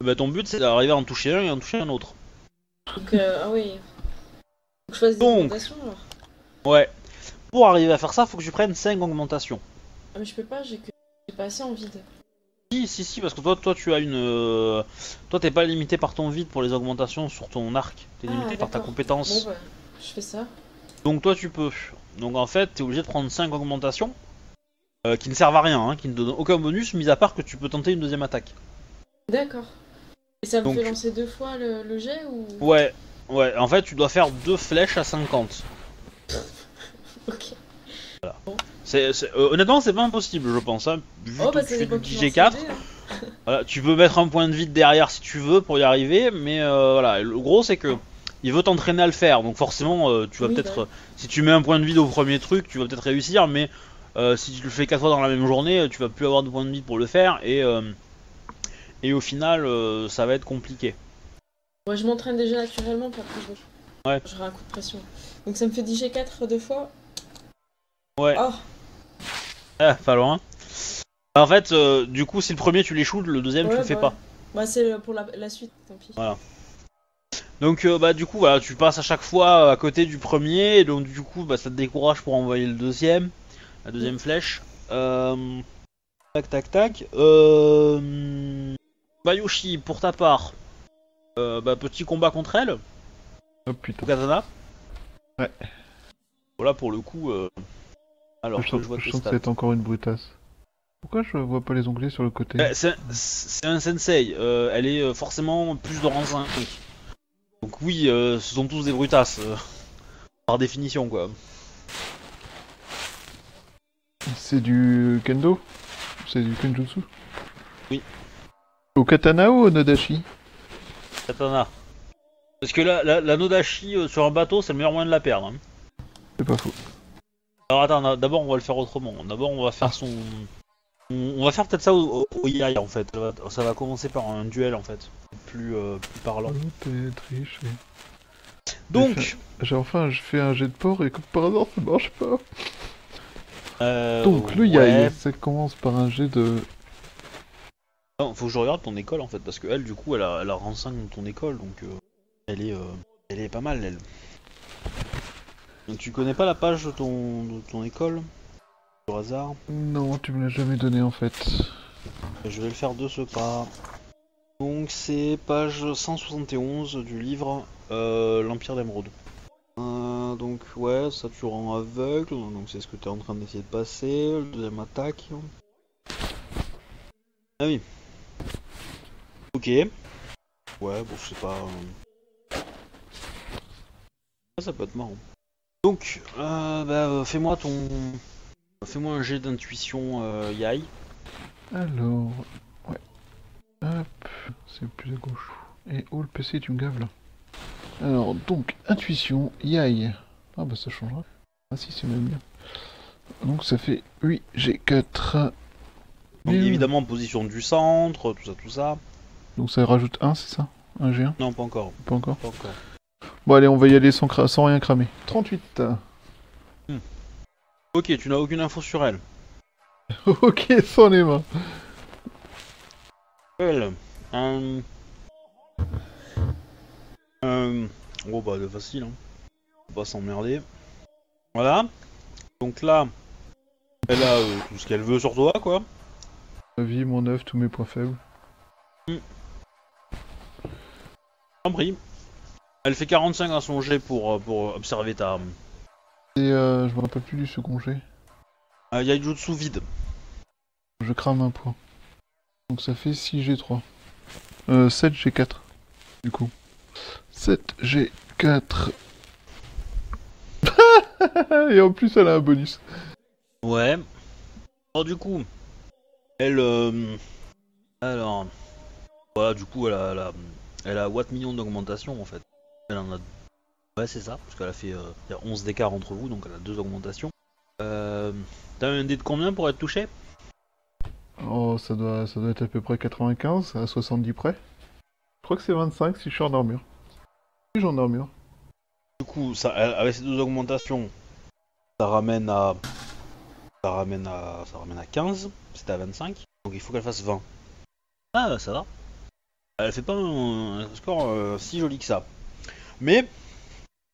bah, ton but, c'est d'arriver à en toucher un et en toucher un autre. Donc, euh, ah oui. Faut que je fasse des Donc. augmentations alors. Ouais. Pour arriver à faire ça, faut que tu prennes 5 augmentations. Ah, mais je peux pas, j'ai que. J'ai pas assez en vide. Si, si, si, parce que toi, toi tu as une. euh, Toi, t'es pas limité par ton vide pour les augmentations sur ton arc. T'es Ah, limité par ta d'accord. compétence. Bon, bah, je fais ça. Donc, toi, tu peux. Donc, en fait, t'es obligé de prendre 5 augmentations euh, qui ne servent à rien, hein, qui ne donnent aucun bonus, mis à part que tu peux tenter une deuxième attaque. D'accord. Et ça me Donc- fait lancer deux fois le, le jet ou? Ouais, ouais, en fait, tu dois faire deux flèches à 50. (laughs) Ok. C'est, c'est- euh, honnêtement, c'est pas impossible, je pense. Hein, vu Oh que bah tu ça fais dépend du qui lance le G4. jet, hein. (laughs) Voilà, tu peux mettre un point de vide derrière si tu veux pour y arriver, mais euh, voilà, le gros c'est que il veut t'entraîner à le faire, donc forcément euh, tu vas Oui, peut-être, si tu mets un point de vide au premier truc, tu vas peut-être réussir, mais si tu le fais quatre fois dans la même journée, tu vas plus avoir de point de vide pour le faire, et, et au final ça va être compliqué. Moi je m'entraîne déjà naturellement, puis après je. Ouais. J'aurai un coup de pression. Donc ça me fait 10 G4 deux fois. Ouais, Oh ah, pas loin. En fait, euh, du coup, si le premier tu l'échoues, le deuxième tu le fais bah pas. ouais. Bah c'est le- pour la, la suite, tant pis. Donc euh, bah du coup voilà, tu passes à chaque fois à côté du premier, et donc du coup bah ça te décourage pour envoyer le deuxième, la deuxième flèche. Euh... Tac tac tac. Euh... Bayushi, pour ta part, euh, bah, petit combat contre elle, Oh putain. katana. Ouais. Voilà pour le coup. Alors je sens, je vois je tes sens que c'est encore une brutasse. Pourquoi je vois pas les onglets sur le côté Euh, c'est un sensei, euh, elle est euh, forcément plus de rang 5. Donc oui, euh, ce sont tous des brutasses, par définition quoi. C'est du kendo? C'est du kenjutsu? Oui. Au katana ou au nodashi? Katana. Parce que là, la, la Nodashi sur un bateau, c'est le meilleur moyen de la perdre. hein. C'est pas faux. Alors attends, d'abord on va le faire autrement. D'abord on va faire son... On, va faire peut-être ça au, au, en fait. Ça va, commencer par un duel en fait. Plus, euh, plus parlant. Donc, J'ai enfin, je fais un jet de porc et comme par hasard, ça marche pas. euh, Donc, le ouais. yai, ça commence par un jet de. Non, faut que je regarde ton école en fait, parce que elle, du coup, elle a, elle a rang 5 dans ton école, donc euh, elle est, euh, Elle est pas mal, elle. Tu connais pas la page de ton, de ton école Par hasard Non, tu me l'as jamais donné en fait. Je vais le faire de ce pas. Donc c'est page 171 du livre euh, L'Empire d'Émeraude. Euh, donc ouais, ça tu rends aveugle, donc c'est ce que tu es en train d'essayer de passer. Le deuxième attaque. Ah oui. Ok. Ouais, bon c'est pas... euh, ça peut être marrant. Donc, euh, bah, euh, fais-moi ton... Fais-moi un jet d'intuition euh, Yai. Alors, ouais. Hop, c'est plus à gauche. Et oh le PC, tu me gaves là? Alors, donc, intuition, yai. Ah bah ça changera. Ah si, c'est même bien. Donc ça fait 8, j'ai 4. Donc évidemment en position du centre, tout ça, tout ça. Donc ça rajoute 1, c'est ça? Un G1 Non, pas encore. Pas encore? Pas encore. Bon allez, on va y aller sans, cra- sans rien cramer. 38. Ok, tu n'as aucune info sur elle. (laughs) ok, sans les mains. Elle. Euh... Euh... Oh bah de facile, hein. Faut pas s'emmerder. Voilà. Donc là, elle a euh, tout ce qu'elle veut sur toi, quoi. Ma vie, mon œuf, tous mes points faibles. En prie. Elle fait 45 à son jet pour, euh, pour observer ta... Et euh, je me rappelle plus du second jet. Euh, Yaijutsu vide. Je crame un point. Donc ça fait 6 G3. Euh, 7 G4. Du coup. 7 G4. (laughs) Et en plus elle a un bonus. Ouais. Alors du coup, elle... euh, Alors... Voilà, du coup, elle a, elle a, elle a Watt d'augmentation, en fait. Elle en a... Ouais, c'est ça, parce qu'elle a fait... euh, Il y a 11 d'écart entre vous, donc elle a deux augmentations. Euh... T'as un dé de combien pour être touché? Oh, ça doit, ça doit être à peu près 95, à 70 près. Je crois que c'est 25 si je suis en armure. Si j'ai en armure. Du coup, ça, elle- avec ces deux augmentations, ça ramène à... Ça ramène à... Ça ramène à 15, c'était à 25. Donc il faut qu'elle fasse 20. Ah, ça va. Elle fait pas un, un score euh, si joli que ça. Mais,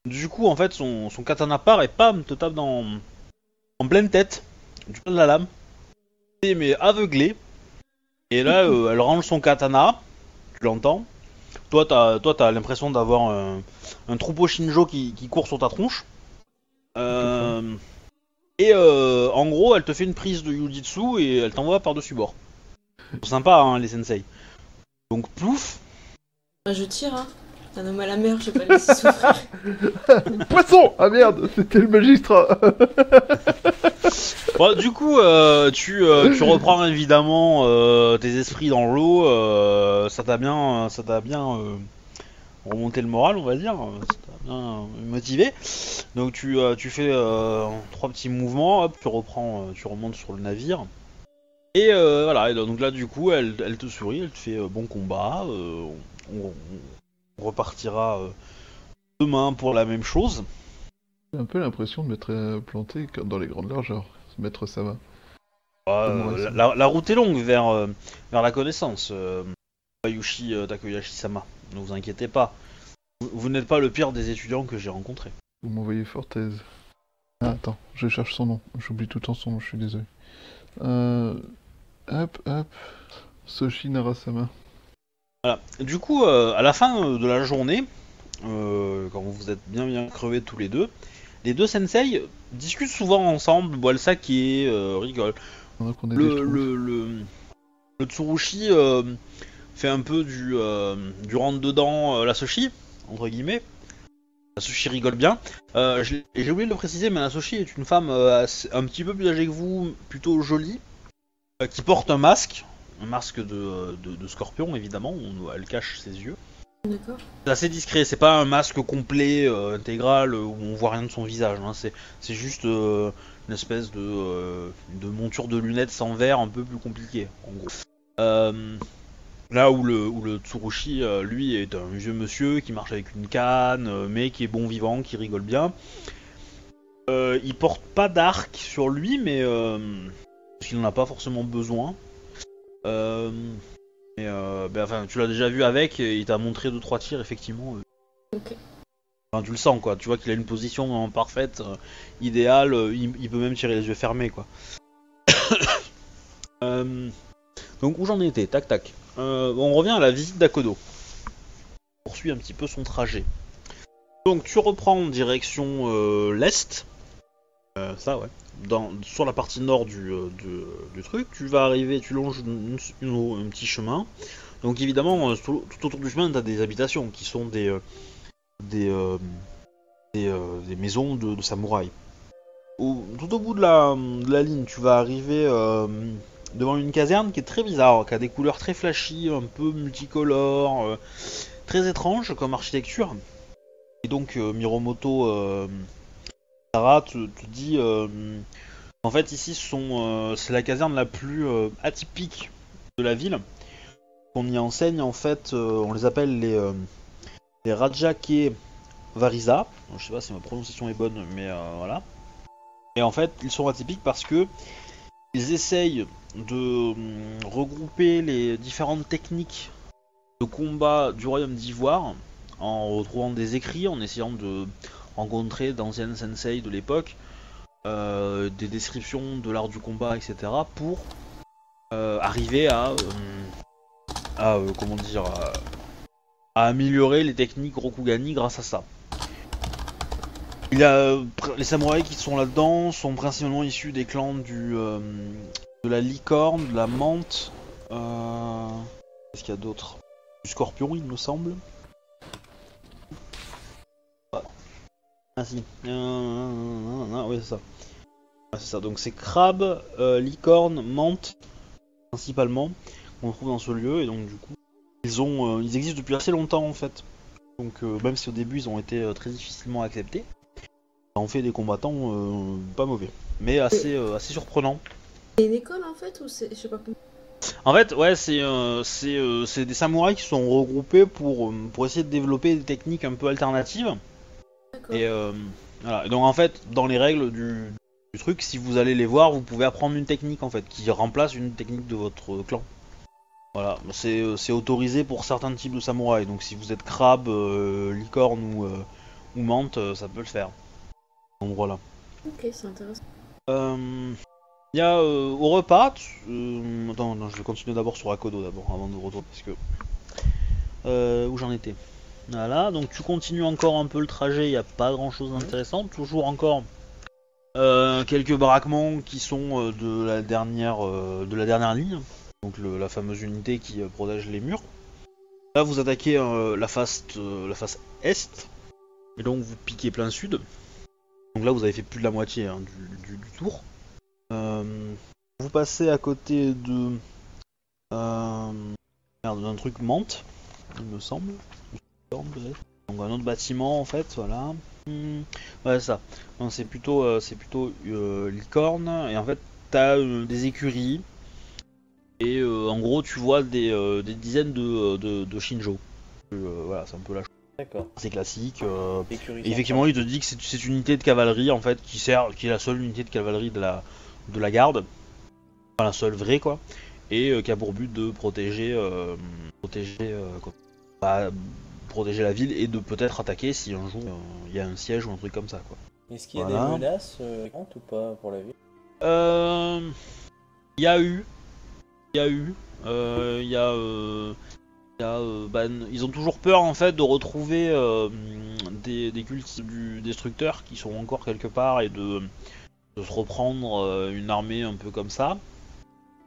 du coup, en fait, son, son katana part et pam, te tape dans... En pleine tête, du de la lame. Et, mais aveuglé. Et là, (laughs) euh, elle range son katana, tu l'entends. Toi, t'as toi, t'as l'impression d'avoir un, un troupeau Shinjo qui, qui court sur ta tronche. Euh, et euh, en gros, elle te fait une prise de Yujitsu et elle t'envoie par-dessus bord. Sympa, hein, les sensei. Donc, plouf, Ah, je tire, hein. C'est un homme à la mer, je vais pas laisser souffrir. (laughs) Poisson Ah merde, c'était le magistrat (laughs) Bon, du coup, euh, tu, euh, tu reprends évidemment euh, tes esprits dans l'eau. euh, ça t'a bien, ça t'a bien euh, remonté le moral, on va dire. Ça t'a bien motivé. Donc tu, euh, tu fais euh, trois petits mouvements. Hop, tu reprends, euh, tu remontes sur le navire. Et euh, voilà. Et donc là, du coup, elle, elle te sourit, elle te fait euh, bon combat. euh, on, on repartira euh, demain pour la même chose. J'ai un peu l'impression de m'être euh, planté dans les grandes largeurs. Maître Sama. Euh, Ouais, la, la- route est longue vers, euh, vers la connaissance, euh, Bayushi euh, Takoyashi-sama. Ne vous inquiétez pas. Vous, vous n'êtes pas le pire des étudiants que j'ai rencontrés. Vous m'envoyez Fortez. Ah, attends, je cherche son nom. J'oublie tout le temps son nom, je suis désolé. Euh... Hop, hop. Soshi Narasama. Voilà. Du coup, euh, à la fin euh, de la journée, euh, quand vous êtes bien bien crevés tous les deux, les deux sensei discutent souvent ensemble, boivent le saké, euh, rigolent. Pendant qu'on est le, des schtroumpfs. le, le, le Tsurushi fait un peu du, du rentre-dedans la Soshi, entre guillemets. La Soshi rigole bien. J'ai oublié de le préciser, mais la Soshi est une femme assez- un petit peu plus âgée que vous, plutôt jolie, qui porte un masque, masque de, de, de scorpion évidemment, on, elle cache ses yeux. D'accord. C'est assez discret, c'est pas un masque complet, euh, intégral, euh, où on voit rien de son visage. hein. C'est juste euh, une espèce de, euh, de monture de lunettes sans verre un peu plus compliquée, en gros. Là où le, où le Tsurushi, lui, est un vieux monsieur qui marche avec une canne, mais qui est bon vivant, qui rigole bien. Il porte pas d'arc sur lui, mais parce qu'il n'en a pas forcément besoin. Euh, euh, ben, enfin, tu l'as déjà vu avec, et il t'a montré deux trois tirs effectivement. euh. Ok. Enfin, tu le sens quoi, tu vois qu'il a une position parfaite, idéale, il, il peut même tirer les yeux fermés quoi. (coughs) Donc où j'en étais? Tac tac. On revient à la visite d'Akodo. On poursuit un petit peu son trajet. Donc tu reprends direction euh, l'est. Ça ouais. Sur la partie nord du, euh, du, truc, tu vas arriver, tu longes un petit chemin. Donc évidemment, euh, tout, autour du chemin, tu as des habitations qui sont des, euh, des, maisons de, de samouraïs. Tout au bout de la, ligne, tu vas arriver devant une caserne qui est très bizarre, qui a des couleurs très flashy, un peu multicolores, très étrange comme architecture. Et donc euh, Miromoto euh, Sara te, dit, euh, en fait ici euh, c'est la caserne la plus euh, atypique de la ville. On y enseigne en fait, on les appelle les, les Rajake Varisa. Je sais pas si ma prononciation est bonne, mais voilà. Et en fait, ils sont atypiques parce que ils essayent de hum, regrouper les différentes techniques de combat du royaume d'Ivoire en retrouvant des écrits, en essayant de rencontrer d'anciennes sensei de l'époque, euh, des descriptions de l'art du combat, etc. pour euh, arriver à, euh, comment dire, à, améliorer les techniques Rokugani grâce à ça. Les samouraïs qui sont là-dedans sont principalement issus des clans du de la licorne, de la menthe. Qu'est-ce qu'il y a d'autre? Du scorpion, il me semble. Ah si. Euh, oui, c'est ça. Ah, c'est ça. Donc c'est crabe, euh, licorne, menthe, principalement, qu'on trouve dans ce lieu. Et donc du coup, ils ont, euh, ils existent depuis assez longtemps en fait. Donc euh, même si au début ils ont été très difficilement acceptés, ça en fait des combattants pas mauvais, mais assez, assez surprenants. C'est une école en fait ou c'est. Je sais pas. En fait, ouais, c'est euh, c'est euh, c'est des samouraïs qui sont regroupés pour, euh, pour essayer de développer des techniques un peu alternatives. Et euh, voilà. Donc en fait, dans les règles du, du truc, si vous allez les voir, vous pouvez apprendre une technique en fait qui remplace une technique de votre clan. Voilà, c'est euh, autorisé pour certains types de samouraïs. Donc si vous êtes crabe, euh, licorne ou, euh, ou menthe, ça peut le faire. Donc voilà. Ok, c'est intéressant. Il y a euh, au repas. attends, non, je vais continuer d'abord sur Akodo d'abord avant de retourner parce que où j'en étais. Voilà, donc tu continues encore un peu le trajet. Il n'y a pas grand chose d'intéressant. Toujours encore euh, quelques baraquements qui sont euh, de la dernière euh, de la dernière ligne. Donc le- la fameuse unité qui protège les murs. Là, vous attaquez la face la face est et donc vous piquez plein sud. Donc là, vous avez fait plus de la moitié hein, du, du- du tour. Vous passez à côté de. Merde, d'un truc menthe, il me semble. Donc un autre bâtiment en fait, voilà. Hmm, ouais, ça. C'est plutôt, euh, c'est plutôt euh, licorne. Et en fait, t'as euh, des écuries. Et en gros, tu vois des, des dizaines de, de, de Shinjo. Voilà, c'est un peu la chose. D'accord. C'est classique. et effectivement, il te dit que c'est une unité de cavalerie en fait qui sert, qui est la seule unité de cavalerie de la, de la garde, enfin la seule vraie quoi, et qui a pour but de protéger, protéger, bah, protéger la ville et de peut-être attaquer si un jour euh, il y a un siège ou un truc comme ça quoi. Est-ce qu'il y a Voilà. des menaces euh, fréquentes ou pas pour la ville? Euh, Il y a eu, il y a eu, euh, il y a, euh, il y a, euh, bah, n- ils ont toujours peur en fait de retrouver euh, des, des cultes du destructeur qui sont encore quelque part et de, de se reprendre euh, une armée un peu comme ça.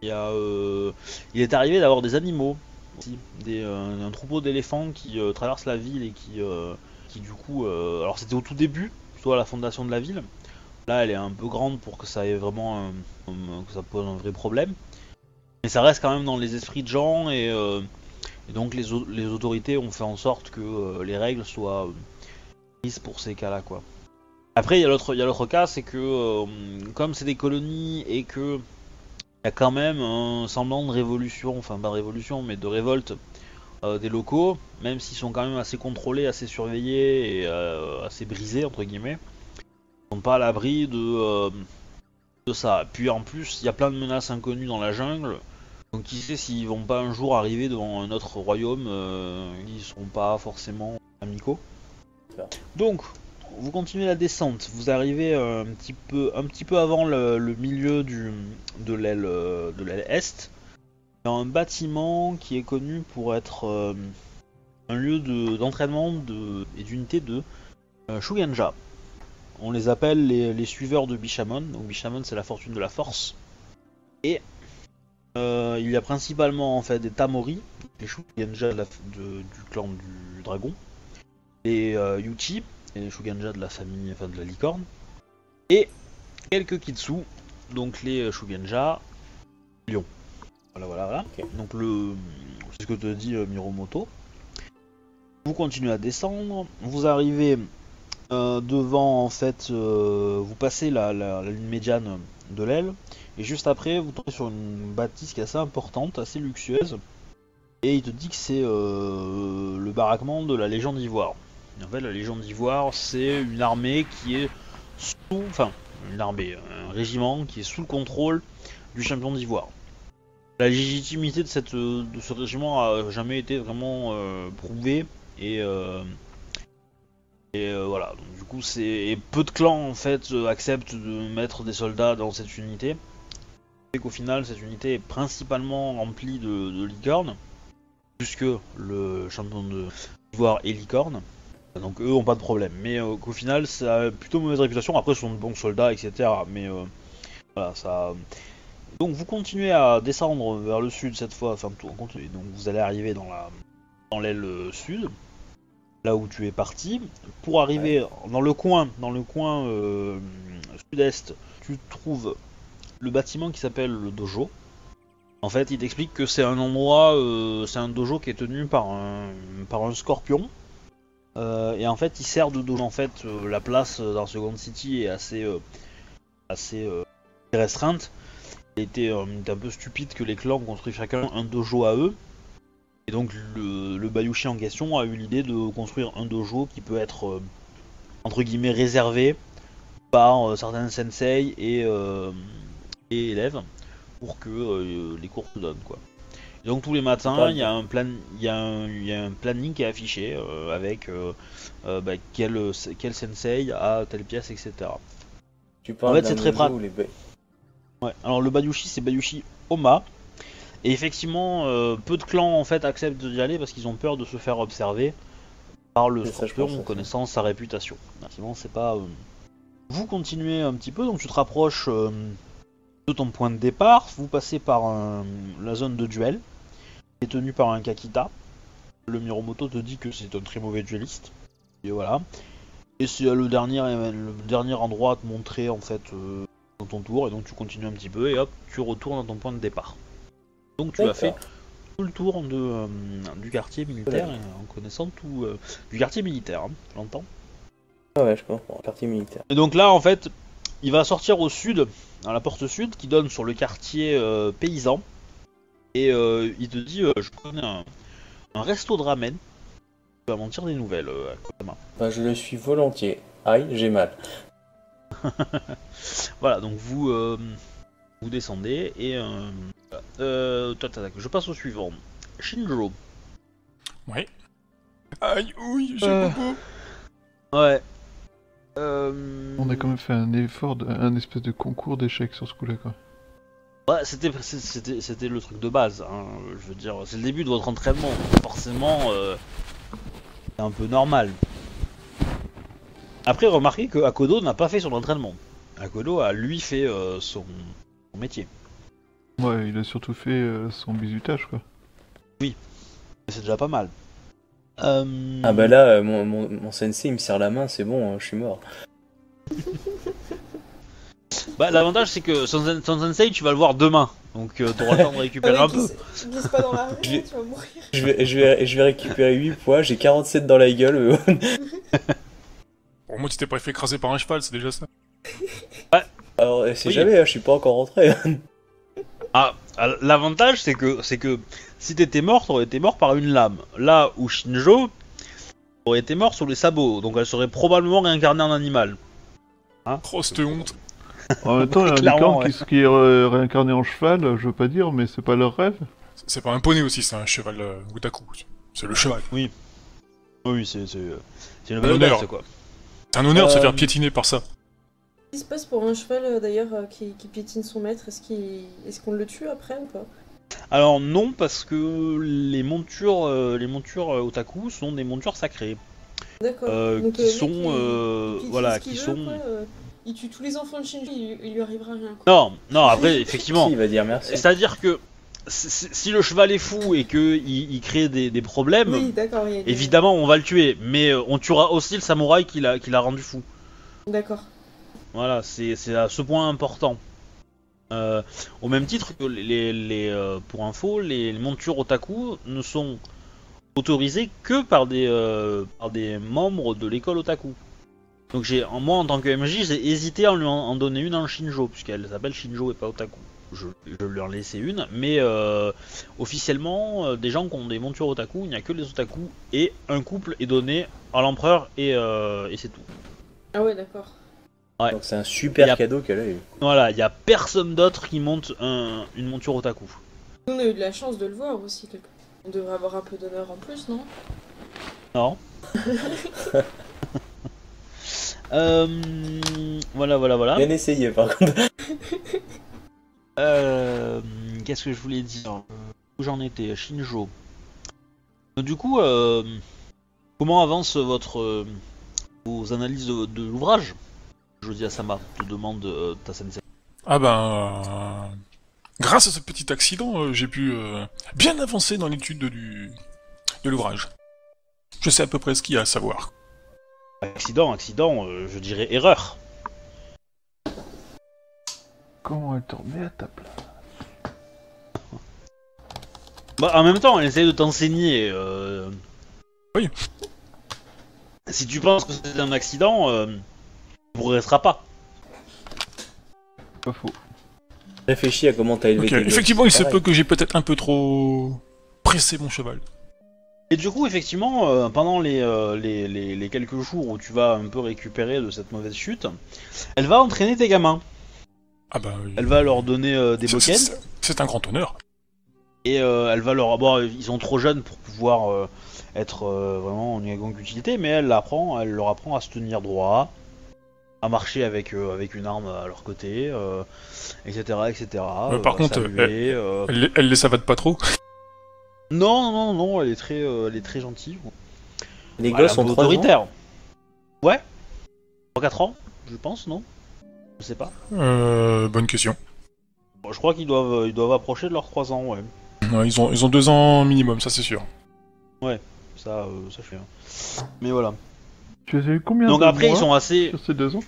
Il y a, euh, il est arrivé d'avoir des animaux, euh, un troupeau d'éléphants qui euh, traverse la ville et qui, euh, du coup, alors c'était au tout début, plutôt à la fondation de la ville. Là, elle est un peu grande pour que ça ait vraiment un- que ça pose un vrai problème. Mais ça reste quand même dans les esprits de gens et, donc les, au- les autorités ont fait en sorte que les règles soient prises pour ces cas-là, quoi. Après, il y a l'autre, cas, c'est que comme c'est des colonies et que il y a quand même un semblant de révolution, enfin pas de révolution, mais de révolte euh, des locaux, même s'ils sont quand même assez contrôlés, assez surveillés et euh, assez brisés entre guillemets sont pas à l'abri de, euh, de ça. Puis en plus, il y a plein de menaces inconnues dans la jungle. Donc qui sait s'ils vont pas un jour arriver devant un autre royaume euh, qui seront pas forcément amicaux. Donc, vous continuez la descente. Vous arrivez euh, un petit peu, avant le, milieu du, de l'aile euh, de l'aile est. Dans un bâtiment qui est connu pour être euh, un lieu de- d'entraînement de, et d'unité de euh. On les appelle les, suiveurs de Bishamon. Donc Bishamon, c'est la fortune de la force. Et il y a principalement en fait des Tamori, les de- du clan du dragon, les Yuchi, et les Shugenja de la famille, enfin de la licorne, et quelques Kitsu, donc les euh, Shugenja lion. Voilà, voilà, voilà. Donc le, c'est ce que te dit euh, Miromoto. Vous continuez à descendre, vous arrivez euh, devant en fait, euh, vous passez la, la- la ligne médiane de l'aile, et juste après vous tombez sur une bâtisse qui est assez importante, assez luxueuse, et il te dit que c'est le baraquement de la Légion d'Ivoire. En fait, la Légion d'Ivoire, c'est une armée qui est sous, enfin, une armée, un régiment qui est sous le contrôle du champion d'Ivoire. La légitimité de, cette, de ce régiment a jamais été vraiment euh, prouvée et euh, et euh, voilà. Donc, du coup, c'est peu de clans en fait acceptent de mettre des soldats dans cette unité. Et qu'au final, cette unité est principalement remplie de, de licornes, puisque le champion d'Ivoire est licorne. Donc eux ont pas de problème. Mais euh, qu'au final, ça a plutôt mauvaise réputation. Après, ce sont de bons soldats, etc. Mais euh, voilà, ça. Donc vous continuez à descendre vers le sud cette fois. Enfin, tout, continuez. Donc vous allez arriver dans la dans l'aile euh, sud, là où tu es parti. Pour arriver dans le coin, dans le coin euh, sud-est, tu trouves le bâtiment qui s'appelle le dojo. En fait, il t'explique que c'est un endroit, euh, c'est un dojo qui est tenu par un par un scorpion. Euh, et en fait, il sert de dojo. En fait, euh, la place euh, dans Second City est assez, assez restreinte. Il était un peu stupide que les clans construisent chacun un dojo à eux. Et donc, le, le Bayushi en question a eu l'idée de construire un dojo qui peut être, entre guillemets, réservé par certains sensei et, élèves pour que les cours se donnent, quoi. Donc tous les matins, il y a un plan, il y a un, il y a un planning qui est affiché euh, avec euh, euh, bah, quel, quel sensei a telle pièce, etc. Tu parles En fait, c'est très dojo pra- où les ba- Ouais. Alors le Bayushi, c'est Bayushi Oma. Et effectivement, euh, peu de clans en fait acceptent d'y aller parce qu'ils ont peur de se faire observer par le scorpion, aussi. connaissant sa réputation. Sinon, c'est pas. Vous continuez un petit peu, donc tu te rapproches de ton point de départ. Vous passez par un- la zone de duel, qui est tenue par un Kakita. Le Miromoto te dit que c'est un très mauvais dueliste. Et voilà. Et c'est euh, le dernier, le dernier endroit à te montrer en fait euh, dans ton tour. Et donc tu continues un petit peu et hop, tu retournes à ton point de départ. Donc tu as fait tout le tour de, euh, du quartier militaire Ouais. et en connaissant tout euh, du quartier militaire, hein, tu l'entends Ah ouais, je comprends. Quartier militaire. Et donc là, en fait, il va sortir au sud, à la porte sud, qui donne sur le quartier euh, paysan. Et euh, il te dit euh, Je connais un, un resto de ramen. Tu vas m'en dire des nouvelles, euh, Akutama. Bah, je le suis volontiers. Aïe, j'ai mal. (laughs) Voilà, donc vous, euh, vous descendez et. Voilà. tac, tac, tac. je passe au suivant. Shinjo. Ouais. Aïe, ouille, j'ai Euh. bobo. Ouais. Euh, On a quand même fait un effort, de- un espèce de concours d'échecs sur ce coup-là, quoi. Ouais, c'était, c'était, c'était le truc de base. hein. Je veux dire, c'est le début de votre entraînement. Forcément, euh, c'est un peu normal. Après, remarquez que Akodo n'a pas fait son entraînement. Akodo a lui fait euh, son, son métier. Ouais, il a surtout fait son bisutage, quoi. C'est déjà pas mal. Euh, Ah bah là, euh, mon, mon, mon sensei il me serre la main, c'est bon, hein, je suis mort. (laughs) bah, l'avantage, c'est que son, son sensei, tu vas le voir demain. Donc, tu t'auras le temps de (laughs) récupérer un peu. glisse- glisse pas dans la rue, Je- tu vas mourir. Je vais, je vais, je vais récupérer 8 points, j'ai 47 dans la gueule. euh. (laughs) Au moins, tu t'es pas fait écraser par un cheval, c'est déjà ça. Alors, c'est Oui. jamais, hein, je suis pas encore rentré. Ah, ah, l'avantage c'est que c'est que si t'étais mort, t'aurais été mort par une lame. Là où Shinjo aurait été mort sur les sabots, donc elle serait probablement réincarnée en animal. Oh, cette honte. En même temps, il y a un licorne qui, qui est euh, réincarné en cheval, je veux pas dire, mais c'est pas leur rêve. C'est pas un poney aussi, c'est un cheval euh, Otaku. C'est le cheval. Oui, c'est c'est c'est une Un belle quoi. C'est un honneur de se Euh, faire piétiner par ça. Qu'est-ce qui se passe pour un cheval euh, d'ailleurs euh, qui, qui piétine son maître Est-ce qu'il- est-ce qu'on le tue après ou pas? Alors non, parce que les montures, euh, les montures otaku sont des montures sacrées, D'accord. euh, qui euh, sont, euh, il voilà, qui veut, sont. euh, il tue tous les enfants de Shinji, il, il lui arrivera rien. Quoi. Non, non. Après, (laughs) effectivement, Si, il va dire merci? c'est-à-dire que si, le cheval est fou et que il, il crée des, des problèmes, Oui, évidemment, on va le tuer, mais on tuera aussi le samouraï qui l'a qui l'a rendu fou. D'accord. Voilà, c'est à ce point important. Euh, au même titre que les, les, euh, pour info, les, montures otaku ne sont autorisées que par des, euh, par des membres de l'école otaku. Donc j'ai, moi en tant que MJ, j'ai hésité à lui en, donner une en Shinjo, puisqu'elle s'appelle Shinjo et pas otaku. Je, je lui en laissais une, mais officiellement, des gens qui ont des montures otaku, il n'y a que les otaku, et un couple est donné à l'empereur, et, et c'est tout. Ah ouais, d'accord. Ouais. Donc c'est un super a- cadeau qu'elle a eu. Voilà, il n'y a personne d'autre qui monte un- une monture otaku. On a eu de la chance de le voir aussi. Quelque... On devrait avoir un peu d'honneur en plus, non? Non. (laughs) Euh, voilà, voilà, voilà. Bien essayé par contre. Euh, Qu'est-ce que je voulais dire? Où j'en étais? Shinjo. Du coup, euh, comment avance votre vos analyses de, de l'ouvrage? Jodi Asama te demande euh, ta sensei. Ah ben... euh, Grâce à ce petit accident, euh, j'ai pu euh, bien avancer dans l'étude de, du... de l'ouvrage. Je sais à peu près ce qu'il y a à savoir. Accident, accident, euh, je dirais erreur. Comment elle te remet à ta place Bah, en même temps, elle essaie de t'enseigner. euh, Oui. Si tu penses que c'est un accident, tu progresseras pas. Pas faux. Réfléchis à comment t'as élevé Ok, tes. Effectivement, il se peut que j'ai peut-être un peu trop pressé mon cheval. Et du coup, effectivement, euh, pendant les, euh, les, les- les quelques jours où tu vas un peu récupérer de cette mauvaise chute, elle va entraîner tes gamins. Ah bah... oui. Elle va leur donner euh, des boken c'est- un grand honneur. et euh, elle va leur. Bon, ils sont trop jeunes pour pouvoir euh, être euh, vraiment en quelconque utilité, mais elle, apprend, elle leur apprend à se tenir droit, à marcher avec, euh, avec une arme à leur côté, euh, etc. etc. Euh, par à contre, saluer, euh, Elle, les- elle les savate pas trop. Non, non, non, elle est très, euh, elle est très gentille. Les gosses sont 3 ans. autoritaire. Ouais 3-4 ans, je pense, non? Je sais pas. Euh, bonne question. Bon, je crois qu'ils doivent, ils doivent approcher de leurs 3 ans, ouais. Ouais, ils, ont, ils ont deux ans minimum, ça c'est sûr. Ça, euh, ça je sais. hein. Mais voilà. Tu as eu combien Donc de après, mois ils sont assez. sur ces deux ans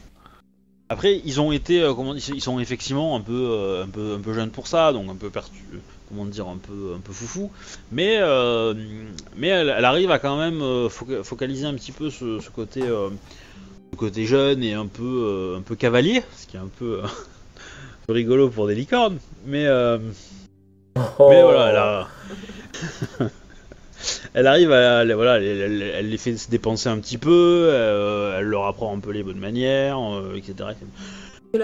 Après, ils ont été, euh, comment dire, ils sont effectivement un peu, euh, un peu, un peu jeunes pour ça, donc un peu perdu, comment dire, un peu, un peu foufou. Mais, euh, mais elle, elle arrive à quand même euh, foca- focaliser un petit peu ce, ce côté, euh, ce côté jeune et un peu, euh, un peu cavalier, ce qui est un peu, euh, (laughs) un peu rigolo pour des licornes. Mais, euh, Oh. mais voilà, elle (laughs) a- Elle arrive à, elle- voilà, elle, elle- elle les fait se dépenser un petit peu, euh, elle leur apprend un peu les bonnes manières, euh, etc.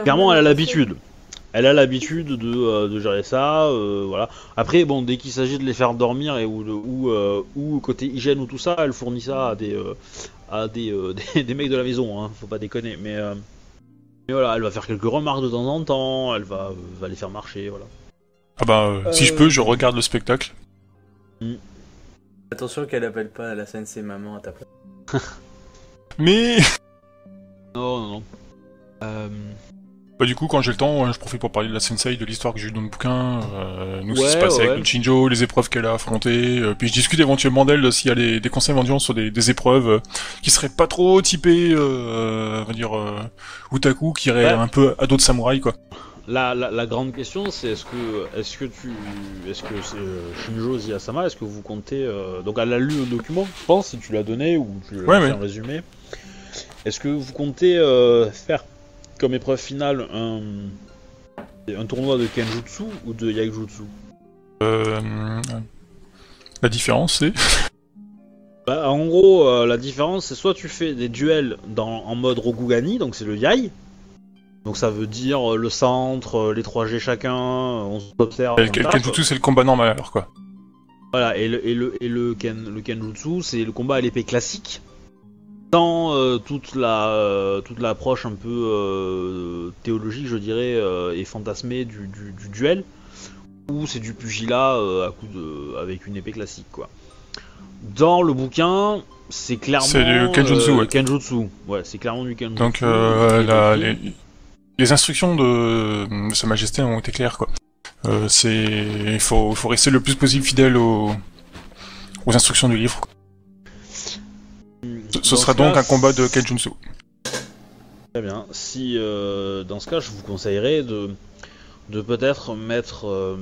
Clairement, elle a l'habitude. Elle a l'habitude de, euh, de gérer ça, euh, voilà. Après, bon, dès qu'il s'agit de les faire dormir et ou, de- ou, euh, ou côté hygiène ou tout ça, elle fournit ça à des, euh, à des, euh, (laughs) des, des mecs de la maison, hein, faut pas déconner. Mais, euh, mais voilà, elle va faire quelques remarques de temps en temps, elle va, va les faire marcher, voilà. Ah bah, euh, si je peux, je regarde le spectacle. Attention qu'elle appelle pas la sensei maman à ta place. (laughs) Mais, (laughs) Non, non, non. Euh, bah du coup, quand j'ai le temps, je profite pour parler de la sensei, de l'histoire que j'ai eu dans le bouquin, euh, nous, ce qui se passe ouais. avec le Shinjo, les épreuves qu'elle a affrontées, euh, puis je discute éventuellement d'elle s'il y a des, des conseils éventuellement sur des, des épreuves euh, qui seraient pas trop typées, euh, on va dire, euh, otaku, qui iraient Ouais. un peu à d'autres samouraïs, quoi. La, la, la grande question, c'est est-ce que, est-ce que tu, est-ce que c'est euh, Shinjo Ziyasama, est-ce que vous comptez, euh, donc elle a lu le document, je pense, si tu l'as donné ou tu lui as Ouais, fait un résumé. Est-ce que vous comptez euh, faire comme épreuve finale un, un tournoi de Kenjutsu ou de Yaijutsu Euh, la différence, c'est... (laughs) Bah, en gros, la différence, c'est soit tu fais des duels dans, en mode Rokugani, donc c'est le Yai. Donc ça veut dire euh, le centre, euh, les 3G chacun, euh, on s'observe. Le. Kenjutsu, c'est le combat normal, alors, quoi. Voilà, et le, et le, et le, ken, le kenjutsu, c'est le combat à l'épée classique, sans euh, toute la euh, toute l'approche un peu euh, théologique, je dirais, et fantasmée du, du, du duel, où c'est du pugilat à coup de avec une épée classique, quoi. Dans le bouquin, c'est clairement C'est du kenjutsu, ouais. kenjutsu. Ouais, c'est clairement du kenjutsu. Donc la- les, les instructions de, de Sa Majesté ont été claires, quoi. Euh, c'est, il faut, faut rester le plus possible fidèle aux, aux instructions du livre. quoi. Ce, sera ce donc cas, un combat de Kenjutsu. Très bien. Si euh, dans ce cas, je vous conseillerais de, de peut-être mettre. Euh,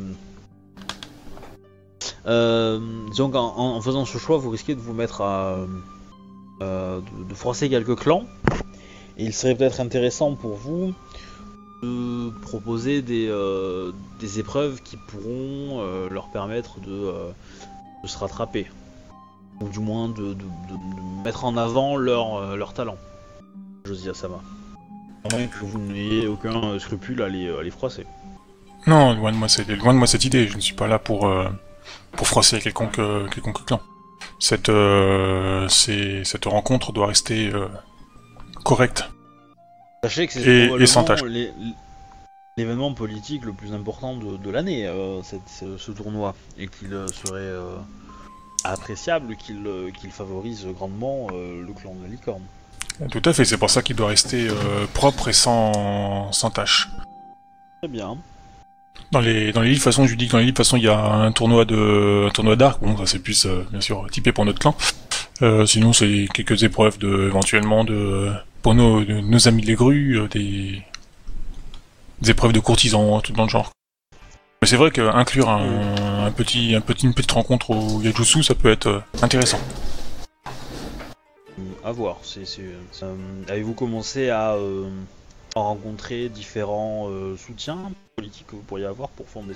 euh, disons qu'en en faisant ce choix, vous risquez de vous mettre à. euh, de, de froisser quelques clans. Et il serait peut-être intéressant pour vous de proposer des, euh, des épreuves qui pourront euh, leur permettre de, euh, de se rattraper. Ou du moins de, de- de- de mettre en avant leur, euh, leur talent. Josia Sama. Moins que vous n'ayez aucun scrupule à les, à les froisser. Non, loin de moi, c'est loin de moi cette idée. Je ne suis pas là pour euh, pour froisser quelconque euh, quelconque clan. Cette euh, rencontre doit rester euh, correcte. Sachez que c'est Et- sans tâche. les- l'événement politique le plus important de, de l'année, euh, cette- ce, ce tournoi, et qu'il euh, serait euh, appréciable qu'il qu'il favorise grandement euh, le clan de la licorne. Tout à fait. C'est pour ça qu'il doit rester propre et sans sans tâche. Très bien. Dans les dans les livres, de toute façon, je lui dis que dans les livres, de toute façon, il y a un tournoi de un tournoi d'arc. Bon, ça c'est plus bien sûr typé pour notre clan. Sinon, c'est quelques épreuves de éventuellement de pour nos amis les grues, euh, des épreuves de courtisans, tout dans le genre. Mais c'est vrai qu'inclure un, un petit un petit une petite rencontre au Yajutsu, ça peut être euh, intéressant. À voir. Avez-vous commencé à, euh, rencontrer différents soutiens politiques que vous pourriez avoir pour fonder?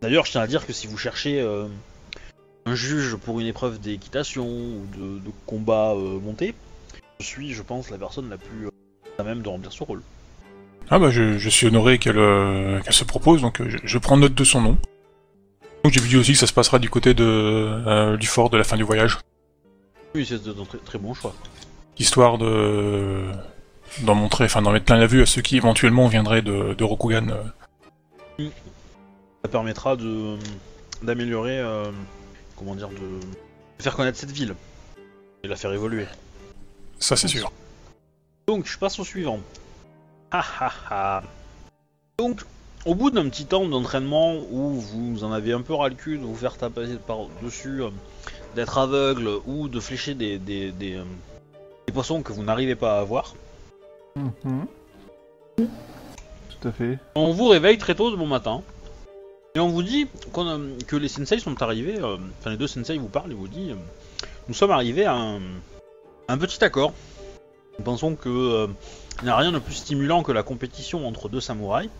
D'ailleurs, je tiens à dire que si vous cherchez un juge pour une épreuve d'équitation ou de, combat monté, suis, je pense, la personne la plus euh, à même de remplir ce rôle. Ah bah je, je suis honoré qu'elle euh, qu'elle se propose, donc euh, je, je prends note de son nom. Donc j'ai vu aussi que ça se passera du côté de euh, du fort de la fin du voyage. Oui, c'est un très, très bon choix. histoire de d'en montrer, enfin d'en mettre plein la vue à ceux qui éventuellement viendraient de, de Rokugan. euh. Ça permettra de d'améliorer, comment dire, de... de faire connaître cette ville et la faire évoluer. Ça c'est sûr. Donc, je passe au suivant. Ha ha ha. Donc, au bout d'un petit temps d'entraînement où vous en avez un peu ras le cul de vous faire taper par-dessus, euh, d'être aveugle ou de flécher des, des, des, euh, des poissons que vous n'arrivez pas à avoir, Mhm. Tout à fait. on vous réveille très tôt de bon matin. Et on vous dit qu'on, euh, que les sensei sont arrivés, euh, enfin les deux sensei vous parlent et vous disent euh, Nous sommes arrivés à un, un petit accord. Nous pensons que euh, il n'y a rien de plus stimulant que la compétition entre deux samouraïs.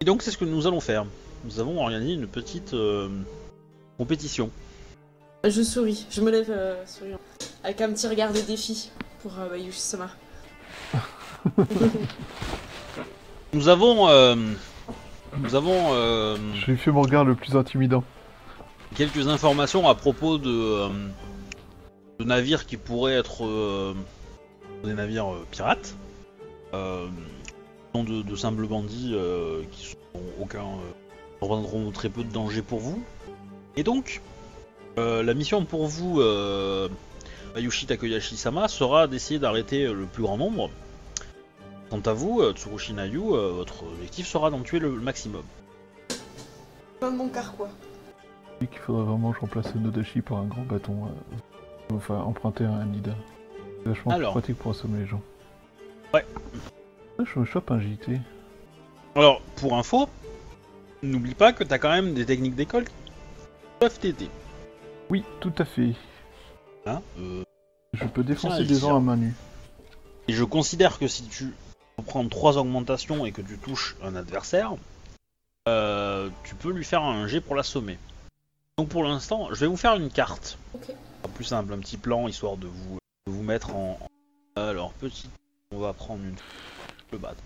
Et donc c'est ce que nous allons faire. Nous avons organisé une petite euh, compétition. Je souris, je me lève euh, souriant. Avec un petit regard de défi pour euh, Bayushi-sama. (laughs) Nous avons, euh, nous avons euh, Je lui fais mon regard le plus intimidant. quelques informations à propos de, euh, de navires qui pourraient être euh, des navires euh, pirates, euh, non de, de simples bandits euh, qui sont aucun euh, représenteront très peu de danger pour vous. Et donc, euh, la mission pour vous, euh, Ayushi Takoyashi-sama, sera d'essayer d'arrêter le plus grand nombre. Quant à vous, Tsurushi Nayu, euh, votre objectif sera d'en tuer le maximum. Carquois. Je dis qu'il faudrait vraiment que je remplace le Nodashi par un grand bâton. euh, Enfin, emprunter un Nida. C'est vachement Alors. plus pratique pour assommer les gens. Ouais. Je me chope un JT. Alors, pour info, n'oublie pas que t'as quand même des techniques d'école qui peuvent t'aider. Oui, tout à fait. Hein euh, Je peux défoncer des gens à main nue. et je considère que si tu prends trois augmentations et que tu touches un adversaire, euh, tu peux lui faire un jet pour l'assommer. Donc pour l'instant, je vais vous faire une carte. Ok. Plus simple, un petit plan histoire de vous, de vous mettre en. en- Alors, petit. On va prendre une. Le battre.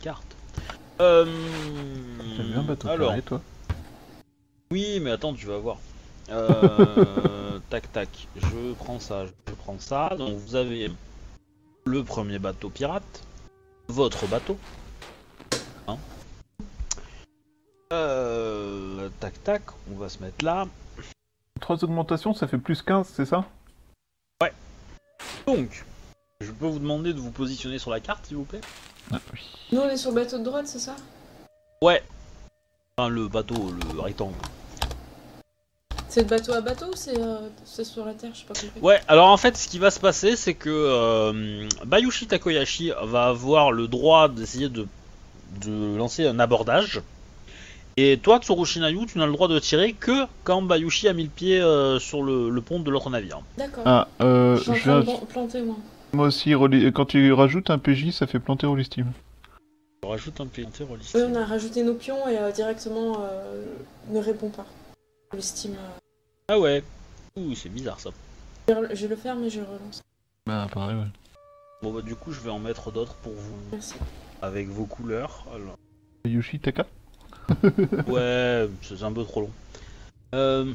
Carte euh... T'as vu un bateau Alors, carré, toi? Oui, mais attends, tu vas voir. Euh, (laughs) tac tac, je prends ça, je prends ça. Donc vous avez le premier bateau pirate, votre bateau. Hein Euh, tac tac, on va se mettre là. Trois augmentations, ça fait plus 15, c'est ça Donc, je peux vous demander de vous positionner sur la carte, s'il vous plaît? Ah oui. Nous, on est sur le bateau de droite, c'est ça? Ouais. Enfin, le bateau, le rectangle. C'est de bateau à bateau ou c'est euh, c'est sur la terre Je sais pas compris? Ouais, alors en fait, ce qui va se passer, c'est que euh, Bayushi Takoyashi va avoir le droit d'essayer de, de lancer un abordage. Et toi, Tsurushi Nayu, tu n'as le droit de tirer que quand Bayushi a mis le pied euh, sur le, le pont de l'autre navire. D'accord. Ah, euh, je viens- planter, moi. moi aussi, quand tu rajoutes un PJ, ça fait planter Rollistim. Je rajoute un roliste. Oui, on a rajouté nos pions et euh, directement euh, ne répond pas. Steam. euh, Ah ouais. Ouh, c'est bizarre ça. je vais le faire, mais je relance. Bah, pareil, ouais. Bon bah du coup, je vais en mettre d'autres pour vous, Merci. avec vos couleurs. Alors... Yoshi, Taka Ouais, c'est un peu trop long. Euh,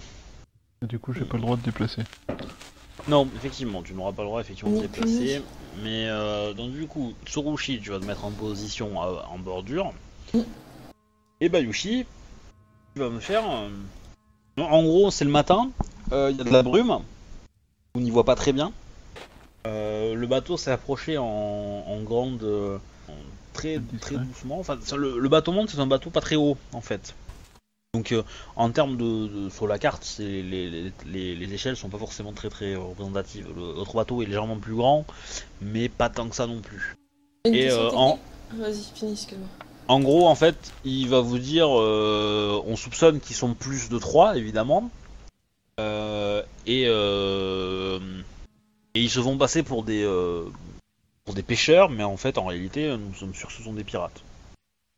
Du coup, j'ai pas le droit de déplacer. Non, effectivement, tu n'auras pas le droit effectivement de Oh, déplacer. Mais euh, donc du coup, Tsurushi, tu vas te mettre en position euh, en bordure. Mm. Et Bayushi, tu vas me faire. euh, En gros, c'est le matin. euh, Il y a de la brume. On n'y voit pas très bien. Euh, le bateau s'est approché en, en grande, euh, en très très doucement. Enfin, ça, le, le bateau monde, c'est un bateau pas très haut en fait. Donc euh, en termes de, de- sur la carte, c'est les, les, les, les échelles sont pas forcément très très représentatives. Le- L'autre bateau est légèrement plus grand, mais pas tant que ça non plus. Une Et, euh, en- Vas-y, finis, excuse-moi. En gros, en fait, il va vous dire, euh, on soupçonne qu'ils sont plus de 3, évidemment. Euh, et, euh, et ils se vont passer pour des, pour des pêcheurs, mais en fait, en réalité, nous sommes sûrs que ce sont des pirates.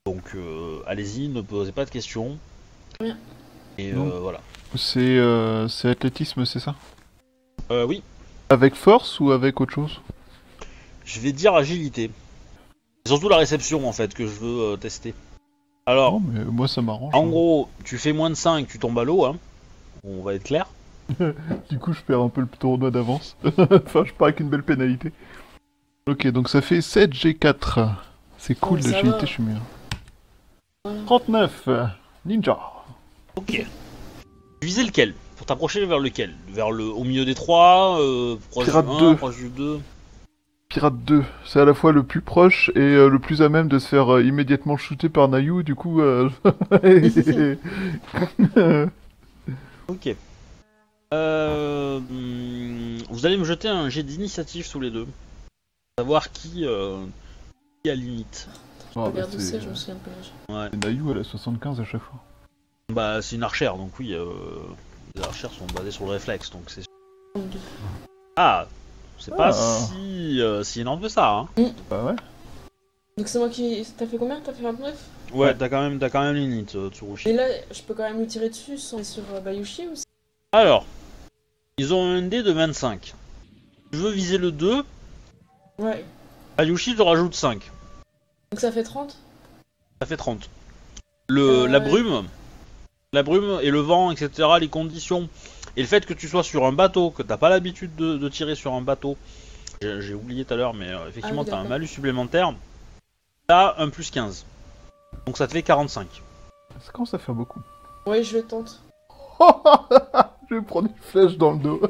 Donc, euh, allez-y, ne posez pas de questions. Bien. Et euh, voilà. C'est euh, c'est athlétisme, c'est ça? Euh, oui, Avec force ou avec autre chose? Je vais dire agilité. C'est surtout la réception, en fait, que je veux euh, tester. Alors, Non, mais moi ça m'arrange. en hein. gros, tu fais moins de 5, tu tombes à l'eau, hein. On va être clair. (laughs) Du coup, je perds un peu le tournoi d'avance. (laughs) enfin, je pars avec une belle pénalité. Ok, donc ça fait 7 G4. C'est cool, Oh, l'agilité, je suis meilleur. Voilà. 39 euh, Ninja. Ok. Visais lequel? Pour t'approcher vers lequel? Vers le au milieu des trois, euh, proche Pirate du 1, deux. proche du 2 Pirate 2, c'est à la fois le plus proche et euh, le plus à même de se faire euh, immédiatement shooter par Nayu, du coup... euh, (laughs) Ok. Euh, hum, vous allez me jeter un jet d'initiative tous les deux. Savoir qui, euh, qui a limite. Je Ah, bah, regarde où c'est- c'est, je me souviens plus. Ouais. Elle a 75 à chaque fois. Bah c'est une archère, donc oui, euh, les archères sont basées sur le réflexe, donc c'est... 32. Ah C'est pas Ah. si, euh, si énorme que ça, hein Bah ouais. Donc c'est moi qui. T'as fait combien? T'as fait 29 Ouais, t'as quand même, t'as quand même limite, euh, Tsurushi. Et là, je peux quand même lui tirer dessus sans sur euh, Bayushi ou c'est- Alors, ils ont un dé de 25. Tu veux viser le 2, Ouais. Ayushi te rajoute 5. Donc ça fait 30 Ça fait 30. Le, Euh, La ouais. brume, la brume et le vent, etc., les conditions, et le fait que tu sois sur un bateau, que t'as pas l'habitude de, de tirer sur un bateau, j'ai oublié tout à l'heure, mais euh, effectivement Ah oui, t'as un malus supplémentaire, t'as un plus 15. Donc ça te fait 45. Ça commence à faire beaucoup. Ouais, je le tente. (laughs) je vais prendre une flèche dans le dos.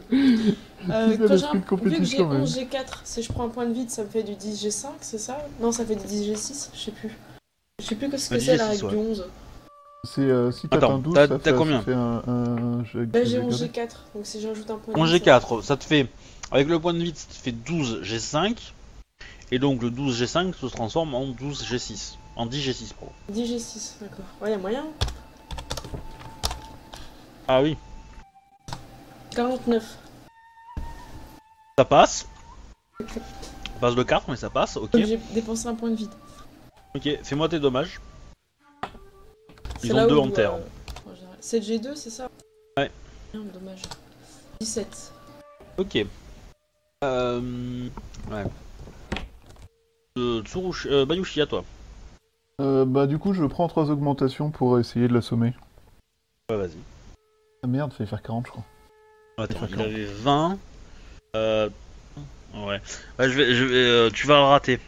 (laughs) Euh, quand j'ai un- vu que j'ai compétition, même. 11 G4, si je prends un point de vide, ça me fait du 10 G5, c'est ça? Non, ça fait du 10 G6, je sais plus. Je sais plus que ce que c'est la 10G6, règle du ouais. 11. C'est euh, si t'as Attends, un 12, t'as- ça t'as fait, combien ça fait un, un jeu avec Là, des j'ai 11 dégâts. G4, donc si j'ajoute un point de 11 vide. ça- G4, ça te fait, avec le point de vide, ça te fait 12 G5, et donc le 12 G5 se transforme en 12 G6. En 10 G6, pardon. 10 G6, d'accord. Ouais, y'a moyen. Ah oui. 49. Ça passe. Ça passe de 4, mais ça passe, ok. J'ai dépensé un point de vide. Ok, fais-moi tes dommages. Ils ont là deux où, en terre. euh, en général. 7 G2, c'est ça? Ouais. Merde, dommage. 17. Ok. Euh... Ouais. Euh, Tsurushi... euh, Bayushi, à toi. Euh, bah du coup, je prends trois augmentations pour essayer de l'assommer. Ouais, vas-y. Ah merde, fallait faire 40 je crois. Attends, il avait 20. Euh... Ouais. Ouais, je vais, je vais, euh, tu vas le rater.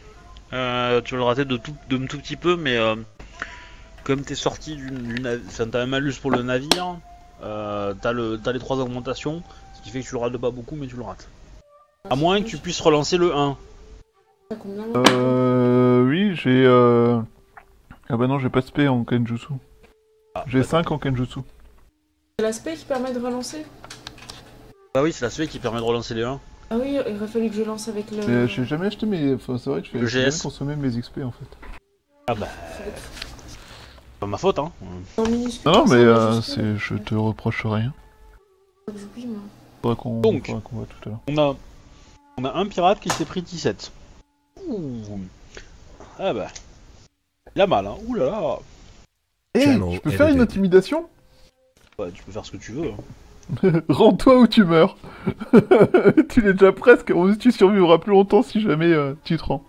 Euh, tu vas le rater de tout, de tout petit peu, mais euh, comme t'es sorti du, du nav- enfin, t'as un malus pour le navire, euh, t'as le, t'as les trois augmentations, ce qui fait que tu le rates pas beaucoup, mais tu le rates. À moins que tu puisses relancer le 1. T'as combien Euh... Oui, j'ai... Euh... Ah bah non, j'ai pas de spé en Kenjutsu. Ah, J'ai bah, 5 en Kenjutsu. C'est l'aspect qui permet de relancer? Bah oui, c'est la suite qui permet de relancer les 1. Ah oui, il aurait fallu que je lance avec le. Mais euh, j'ai jamais acheté mes... Enfin, c'est vrai que je fais jamais GS. consommé mes XP en fait. Ah bah, pas ma faute, hein. Non, non, mais euh, c'est... je te reproche rien. Moi. Faudra qu'on Donc. faudra qu'on voit tout à l'heure. On a, on a un pirate qui s'est pris 17. Ouh. Ah bah. Il a mal, hein. Ouh là là. Eh, je peux faire une edited. intimidation? Ouais, tu peux faire ce que tu veux. hein. (laughs) Rends-toi ou tu meurs. (laughs) tu l'es déjà presque. Tu survivras plus longtemps si jamais euh, tu te rends.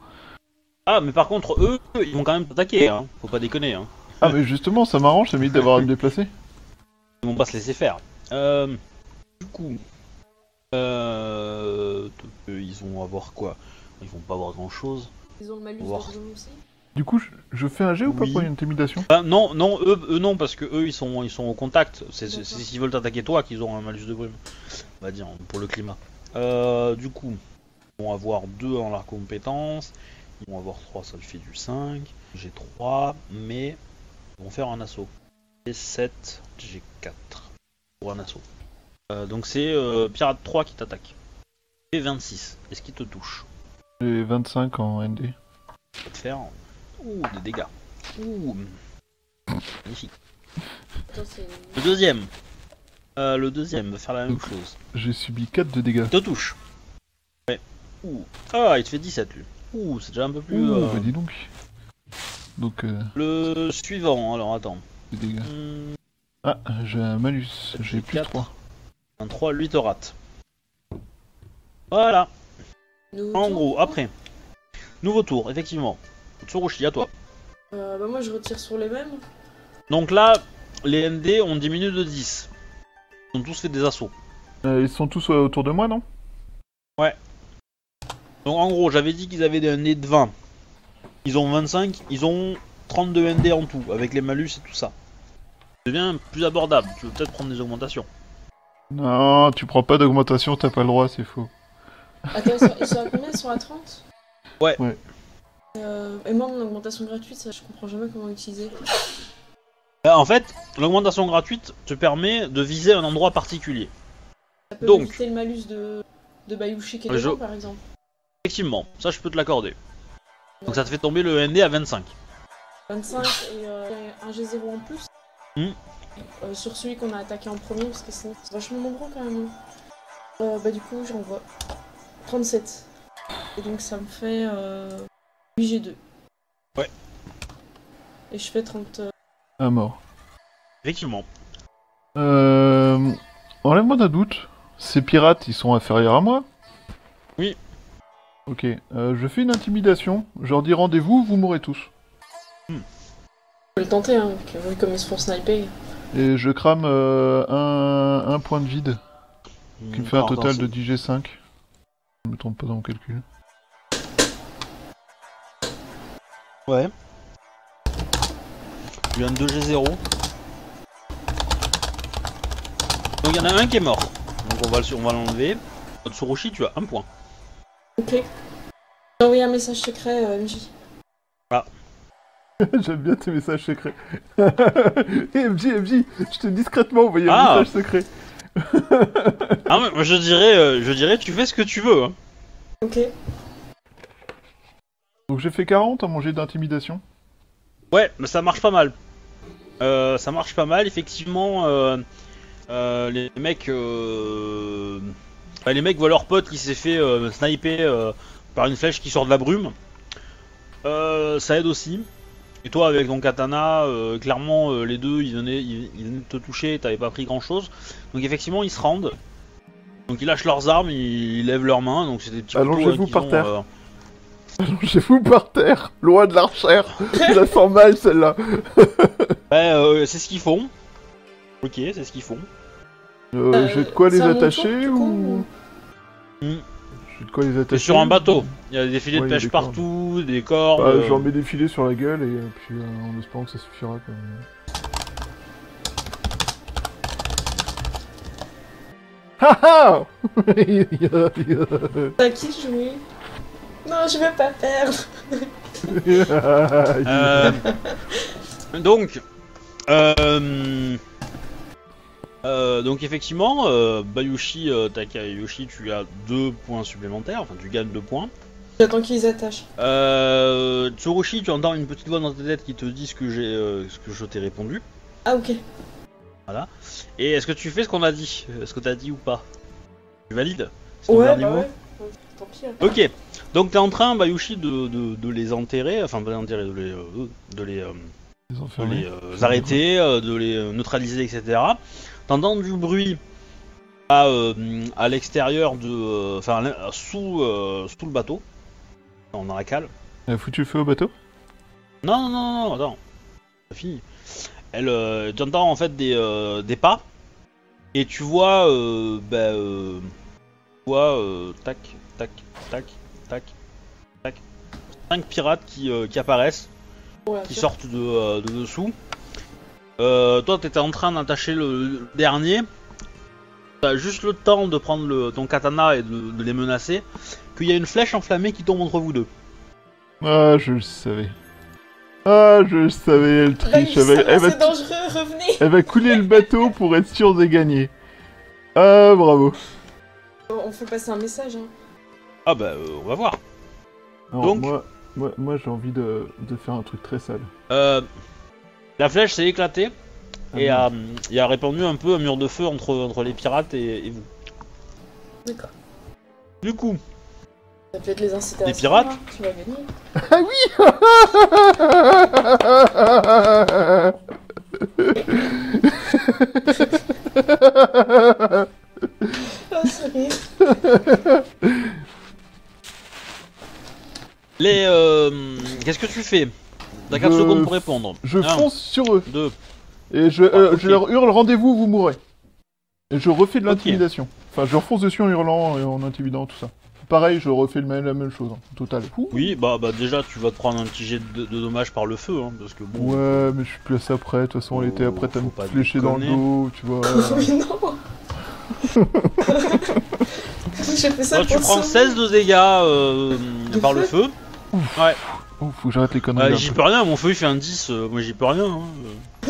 Ah, mais par contre, eux, ils vont quand même t'attaquer, hein. Faut pas déconner, hein. Ah mais justement, ça m'arrange, ça m'évite d'avoir à me déplacer. Ils vont pas se laisser faire. Euh, du coup, euh, ils vont avoir quoi? Ils vont pas avoir grand chose. Ils ont le malus de aussi? Du coup, je, fais un G ou pas Oui. pour une intimidation Bah, non, non, eux, eux non, parce que eux, ils sont, ils sont au contact. C'est s'ils veulent t'attaquer toi qu'ils auront un malus de brume. On va dire, pour le climat. Euh, du coup, ils vont avoir 2 en la compétence. Ils vont avoir 3, ça le fait du 5. J'ai 3, mais ils vont faire un assaut. J'ai 7, j'ai 4 pour un assaut. Euh, donc c'est euh, Pirate 3 qui t'attaque. Et 26. Est-ce qu'il te touche J'ai 25 en ND. Ça va te faire ouh, des dégâts. Ouh. Magnifique. Attends, c'est. Le deuxième. Euh, le deuxième va faire la même chose. J'ai subi 4 de dégâts. Il te touche. Ouais. Ouh. Ah, il te fait 17 lui. Ouh, c'est déjà un peu plus. Ouh, euh, bah dis donc. Donc, euh, Le suivant, alors attends. des dégâts. Hmm, Ah, j'ai un malus. J'ai plus quatre. 3. un 3, lui te rate. Voilà. Nous, En tour, gros, après. Nouveau tour, effectivement. Tsurushi, à toi. Euh, bah, moi, je retire sur les mêmes. Donc là, les ND ont diminué de 10. Ils ont tous fait des assauts. Euh, ils sont tous euh, autour de moi, non? Donc en gros, j'avais dit qu'ils avaient des ND de 20. Ils ont 25, ils ont 32 ND en tout, avec les malus et tout ça. Ça devient plus abordable, tu veux peut-être prendre des augmentations. Non, tu prends pas d'augmentation, t'as pas le droit, c'est faux. Attends, ils sont, ils sont à combien? Ils sont à 30 Ouais. Ouais. Euh, et moi, mon augmentation gratuite, ça, je comprends jamais comment utiliser. Euh, en fait, l'augmentation gratuite te permet de viser un endroit particulier. Ça peut Donc. éviter le malus de, de Bayouchi je- par exemple. Effectivement, ça je peux te l'accorder. Donc ça te fait tomber le ND à 25. 25 et euh, un G0 en plus. Hmm. Euh, sur celui qu'on a attaqué en premier, parce que c'est vachement nombreux quand même. Euh, bah du coup j'envoie 37. Et donc ça me fait euh, 8 G2. Ouais. Et je fais 30... euh, À mort. Effectivement. Euh... Enlève-moi d'un doute. Ces pirates, ils sont inférieurs à moi Oui. Ok, euh, je fais une intimidation. Je leur dis rendez-vous, vous mourrez tous. Je vais le tenter, hein, que- vu comme ils se font sniper. Et je crame euh, un, un point de vide, qui me fait un total de 10 G5. Je me trompe pas dans mon calcul. Ouais. Il y a un 2G0. Donc il y en a un qui est mort. Donc on va le- on va l'enlever. Tsurushi, tu as un point. Ok. J'ai envoyé un message secret euh, MJ. (laughs) J'aime bien tes messages secrets. (laughs) Eh MJ, MJ, je t'ai discrètement envoyé un Ah. message secret. Ah mais moi, je dirais, euh, je dirais, tu fais ce que tu veux. Hein. Ok. Donc j'ai fait 40 à mon jet d'intimidation. Ouais, mais ça marche pas mal. Euh, ça marche pas mal, effectivement. euh, euh, les mecs, euh, bah, les mecs voient leur pote qui s'est fait sniper par une flèche qui sort de la brume. Ça aide aussi. Et toi, avec ton katana, clairement, les deux, ils venaient, ils, ils venaient te toucher, t'avais pas pris grand chose. Donc effectivement, ils se rendent. Donc ils lâchent leurs armes, ils, ils lèvent leurs mains. Donc c'est des petits couteaux, Allongez-vous par terre. (laughs) Allongez-vous par terre, loin de l'archère. Je la sens mal celle-là. (laughs) Bah, euh, c'est ce qu'ils font. Ok, c'est ce qu'ils font. Euh, Euh, j'ai de quoi les c'est attacher coup, ou Hmm. J'ai de quoi les T'es attacher sur un bateau. Il y a des filets Ouais, de il y a pêche des cordes. partout, des cordes. Bah, euh, Je leur mets des filets sur la gueule et euh, puis euh, en espérant que ça suffira quand même. Haha (laughs) T'as qui jouer Non, je veux pas perdre. (laughs) Euh, donc, euh, euh, donc effectivement, euh, Bayushi euh, Takayoshi, tu as deux points supplémentaires, enfin tu gagnes deux points. J'attends qu'ils attachent. Euh, Tsurushi, tu entends une petite voix dans ta tête qui te dit ce que j'ai, euh, ce que je t'ai répondu. Ah, ok. Et est-ce que tu fais ce qu'on a dit? Est-ce que t'as dit ou pas? Tu valides? Ouais, bah ouais. Tant pis. hein. Ok, donc t'es en train, Bayushi, de, de, de les enterrer, enfin pas les enterrer, de les, euh, de les, euh, de les euh, arrêter, de les neutraliser, etc. T'entends du bruit à, à l'extérieur de, enfin sous, sous le bateau, dans la cale. Elle a foutu le feu au bateau? Non, non, non, non, attends, c'est fini. Elle, euh, tu entends en fait des, des pas et tu vois, bah, euh, tu vois, tac, tac, tac, cinq pirates qui, euh, qui apparaissent. Ouais, qui sortent de, euh, de dessous. Euh, toi, t'étais en train d'attacher le, le dernier. T'as juste le temps de prendre le- ton katana et de, de les menacer. Qu'il y a une flèche enflammée qui tombe entre vous deux. Ah, je le savais. Ah, je le savais, elle Bah, triche. Elle va, ça va, elle va- c'est dangereux, revenez elle va couler le bateau pour être sûre de gagner. Ah, bravo. On fait passer un message, hein. Ah bah, euh, on va voir. Alors, Donc- moi, moi, moi j'ai envie de, de faire un truc très sale. Euh, la flèche s'est éclatée et Ah, a, et a répandu un peu un mur de feu entre, entre les pirates et, et vous. D'accord. Du coup, Ça peut être les à Des pirates hein. Tu vas gagner. Ah, sérieux (laughs) (laughs) les, euh, qu'est-ce que tu fais T'as 4 Je- secondes pour répondre. Je Un, fonce sur eux deux. et je, euh, Ah, je leur hurle rendez-vous, vous mourrez. Et je refais de l'intimidation. Enfin, je leur fonce dessus en hurlant et en intimidant tout ça. Pareil, je refais le même, la même chose. hein. Total. Ouh. Oui, bah, bah déjà, tu vas te prendre un petit jet de, de dommages par le feu, hein, parce que bon. Ouais, mais je suis plus assez après. De toute façon, Oh, prête à faut me pas flécher dans le dos, tu vois. (laughs) Mais non (laughs) J'ai fait ça Toi, tu prends sauver. 16 de dégâts euh, De par le feu. Oh, faut que j'arrête les conneries. Ouais, là. j'y peux rien, mon feu il fait un 10, euh, moi j'y peux rien. hein.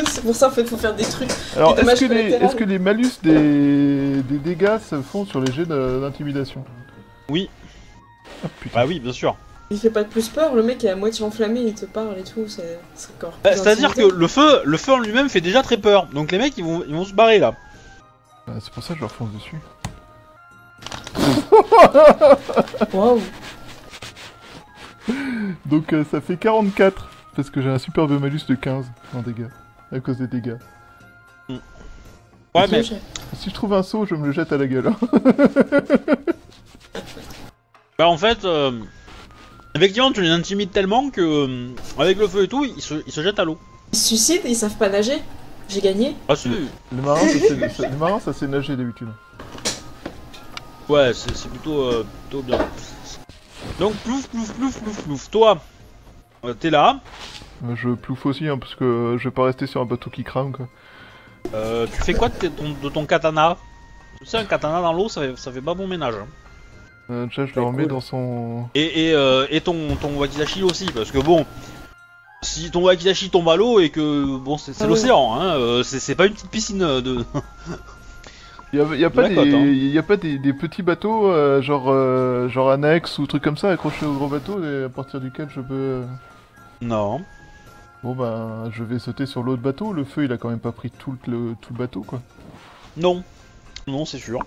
C'est pour ça, en fait, faut faire des trucs. Alors, est-ce que, les, que malus des, des dégâts se font sur les jets d'intimidation Oui. Ah putain. Bah oui, bien sûr. Il fait pas de plus peur, le mec est à moitié enflammé, il te parle et tout, c'est encore. Bah, C'est-à-dire que le feu, le feu en lui-même fait déjà très peur. Donc les mecs ils vont, ils vont se barrer là. Ah, c'est pour ça que je leur fonce dessus. Waouh (laughs) Donc euh, ça fait 44, parce que j'ai un superbe malus de 15 en dégâts, à cause des dégâts. Ouais, mais J'ai- Si je trouve un saut, je me le jette à la gueule. hein. (laughs) bah en fait, euh, effectivement, tu les intimides tellement que euh, avec le feu et tout, ils se, ils se jettent à l'eau. Ils se suicident et ils savent pas nager. J'ai gagné. Ah si. Les marins, ça, ça sait nager d'habitude. Ouais, c'est c'est plutôt, euh, plutôt bien. Donc plouf, plouf, plouf, plouf, plouf. Toi, euh, t'es là. Euh, Je plouffe aussi, hein, parce que euh, je vais pas rester sur un bateau qui crame, quoi. Euh, tu fais quoi de, tes- ton, de ton katana? Tu sais, un katana dans l'eau, ça fait, ça fait pas bon ménage. hein. Euh, déjà, je le remets cool. dans son... Et, et, euh, et ton, ton wakizashi aussi, parce que bon, si ton wakizashi tombe à l'eau et que bon, c'est Ah l'océan, hein, euh, c'est c'est pas une petite piscine de. (laughs) Il y a, pas, des, hein. y a pas des, des petits bateaux, euh, genre, euh, genre annexe ou trucs comme ça, accrochés au gros bateau, et à partir duquel je peux... euh, non. Bon ben, je vais sauter sur l'autre bateau, le feu il a quand même pas pris tout le, tout le bateau, quoi. Non. Non, c'est sûr.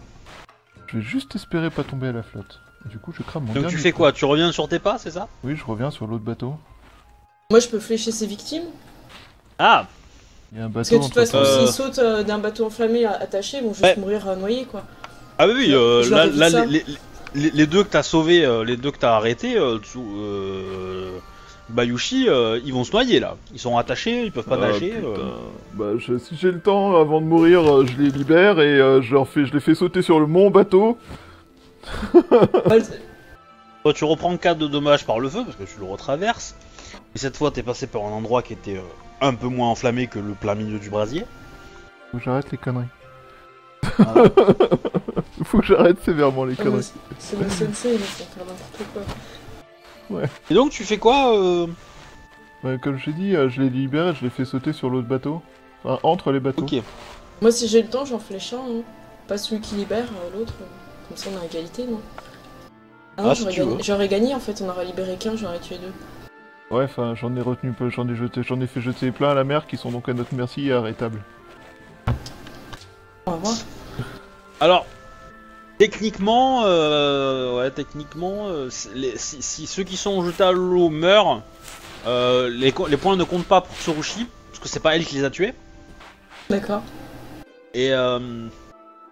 Je vais juste espérer pas tomber à la flotte. Du coup, je crame mon Donc tu fais coup. quoi? Tu reviens sur tes pas, c'est ça? Oui, je reviens sur l'autre bateau. Moi, je peux flécher ses victimes. Ah Il y a un Parce que de toute façon, Euh. s'ils sautent euh, d'un bateau enflammé attaché, ils vont juste Ouais. mourir euh, noyés, quoi. Ah oui, euh, là, les, les- les, les deux que t'as sauvés, euh, les deux que t'as arrêtés, euh, euh, Bayushi, euh, ils vont se noyer là. Ils sont attachés, ils peuvent pas Ah, nager. euh. Bah, je- si j'ai le temps, avant de mourir, euh, je les libère et euh, je, leur fais, je les fais sauter sur le mon bateau. (laughs) Toi, tu reprends 4 de dommages par le feu parce que tu le retraverses. Et cette fois, t'es passé par un endroit qui était euh, un peu moins enflammé que le plein milieu du brasier. Faut que j'arrête les conneries. Voilà. (laughs) Faut que j'arrête sévèrement les Ah, conneries. c'est- C'est le sensei, il faut faire n'importe quoi. Et donc, tu fais quoi euh, Ouais, comme je t'ai dit, euh, je les libère et je les fais sauter sur l'autre bateau. Enfin, entre les bateaux. Ok. Moi, si j'ai le temps, j'en flèche un. hein. Pas celui qui libère, euh, l'autre. Comme ça, on a égalité, non Ah non, Ah, j'aurais gagné, j'aurais gagné en fait, on aurait libéré qu'un, j'aurais tué deux. Ouais, enfin, j'en ai retenu peu, j'en ai jeté, j'en ai fait jeter plein à la mer qui sont donc à notre merci et arrêtables. On va voir. Alors, techniquement, euh, ouais, techniquement, euh, les- si, si ceux qui sont jetés à l'eau meurent, euh, les, points ne comptent pas pour Tsurushi, parce que c'est pas elle qui les a tués, D'accord. et euh,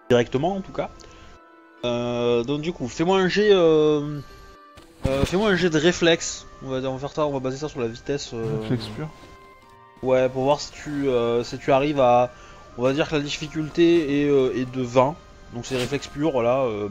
directement en tout cas. Euh, donc du coup, fais-moi un jet, euh, euh, fais-moi un jet de réflexe. On va, on va faire ça, on va baser ça sur la vitesse. euh, Réflexe pur. Ouais, pour voir si tu, euh, si tu arrives à. On va dire que la difficulté est, euh, est de 20. Donc c'est réflexe pur, voilà. euh,